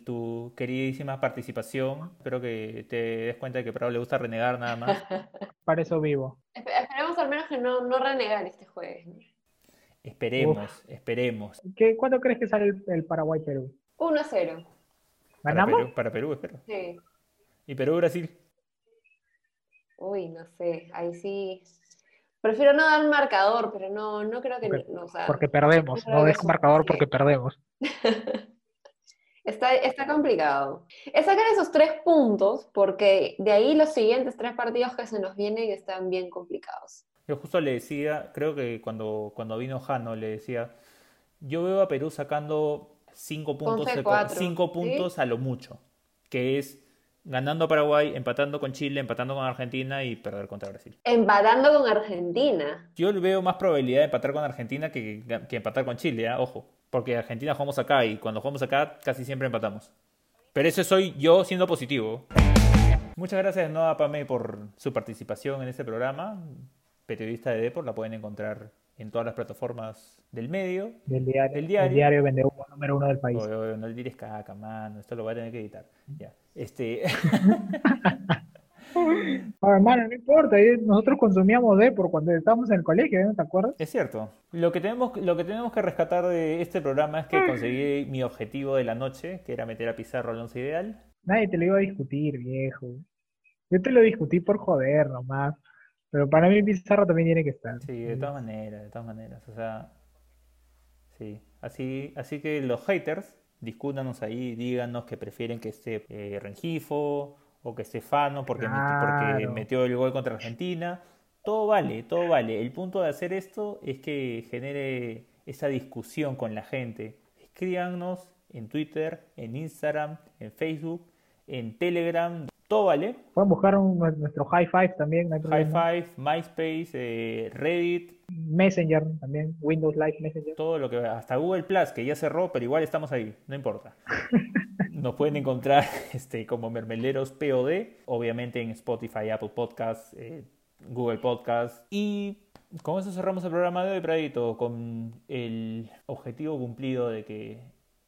[SPEAKER 1] tu queridísima participación. Espero que te des cuenta de que Prado le gusta renegar nada más.
[SPEAKER 2] Para eso vivo.
[SPEAKER 3] Esperemos al menos que no, no renegar este jueves.
[SPEAKER 1] Esperemos, esperemos.
[SPEAKER 2] ¿Qué, ¿Cuándo crees que sale el, el Paraguay-Perú?
[SPEAKER 3] 1-0.
[SPEAKER 2] ¿Ganamos?
[SPEAKER 1] Para Perú, espero.
[SPEAKER 3] Sí.
[SPEAKER 1] ¿Y Perú-Brasil?
[SPEAKER 3] Uy, no sé, ahí sí. Prefiero no dar marcador, pero no, no creo que...
[SPEAKER 2] porque perdemos, no, dejo marcador porque perdemos.
[SPEAKER 3] está, está complicado. Es sacar esos tres puntos porque de ahí los siguientes tres partidos que se nos vienen están bien complicados.
[SPEAKER 1] Yo justo le decía, creo que cuando, cuando vino Jano le decía, yo veo a Perú sacando cinco puntos, cinco puntos a lo mucho, que es ganando a Paraguay, empatando con Chile, empatando con Argentina y perder contra Brasil.
[SPEAKER 3] Empatando con Argentina.
[SPEAKER 1] Yo veo más probabilidad de empatar con Argentina que, que empatar con Chile, ¿eh? ojo, porque Argentina jugamos acá y cuando jugamos acá casi siempre empatamos. Pero eso soy yo siendo positivo. Muchas gracias Noa Pame por su participación en este programa. Periodista de Deport, la pueden encontrar en todas las plataformas del medio.
[SPEAKER 2] Del diario. Del diario, el diario vende número uno del país.
[SPEAKER 1] no le tires caca, mano. Esto lo voy a tener que editar. Ya. Este.
[SPEAKER 2] hermano, no importa, nosotros consumíamos D por cuando estábamos en el colegio, ¿no te acuerdas?
[SPEAKER 1] Es cierto. Lo que, tenemos, lo que tenemos que rescatar de este programa es que conseguí mi objetivo de la noche, que era meter a Pizarro al once ideal.
[SPEAKER 2] Nadie te lo iba a discutir, viejo. Yo te lo discutí por joder nomás. Pero para mí Pizarro también tiene que estar.
[SPEAKER 1] Sí, de todas maneras, de todas maneras. O sea, sí. Así, así que los haters, discútanos ahí, díganos que prefieren que esté eh, Rengifo o que esté Fano porque, porque metió el gol contra Argentina. Todo vale, todo vale. El punto de hacer esto es que genere esa discusión con la gente. Escríbanos en Twitter, en Instagram, en Facebook, en Telegram, todo vale.
[SPEAKER 2] Pueden buscar nuestro High Five también.
[SPEAKER 1] High Five, MySpace, eh, Reddit.
[SPEAKER 2] Messenger también, Windows Live Messenger.
[SPEAKER 1] Todo lo que hasta Google Plus, que ya cerró, pero igual estamos ahí, no importa. Nos pueden encontrar este, como Mermeleros POD, obviamente en Spotify, Apple Podcasts, eh, Google Podcasts. Y con eso cerramos el programa de hoy, Pradito, con el objetivo cumplido de que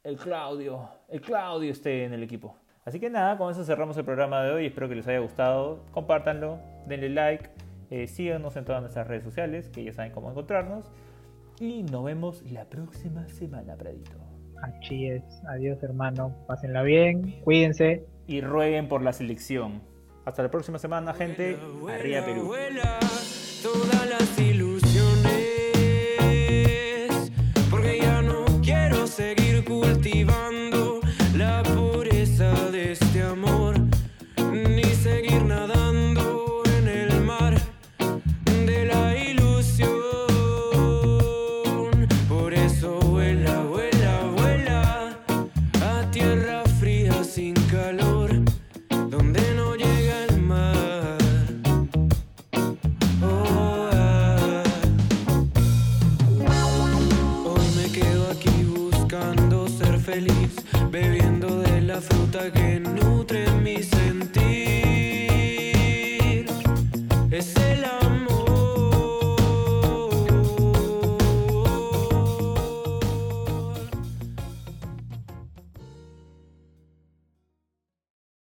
[SPEAKER 1] el Claudio, el Claudio esté en el equipo. Así que nada, con eso cerramos el programa de hoy. Espero que les haya gustado. Compártanlo, denle like, eh, síganos en todas nuestras redes sociales, que ya saben cómo encontrarnos.
[SPEAKER 4] Y nos vemos la próxima semana, Pradito.
[SPEAKER 2] Así es. Adiós, hermano. Pásenla bien. Cuídense.
[SPEAKER 4] Y rueguen por la selección. Hasta la próxima semana, gente. Arriba Perú.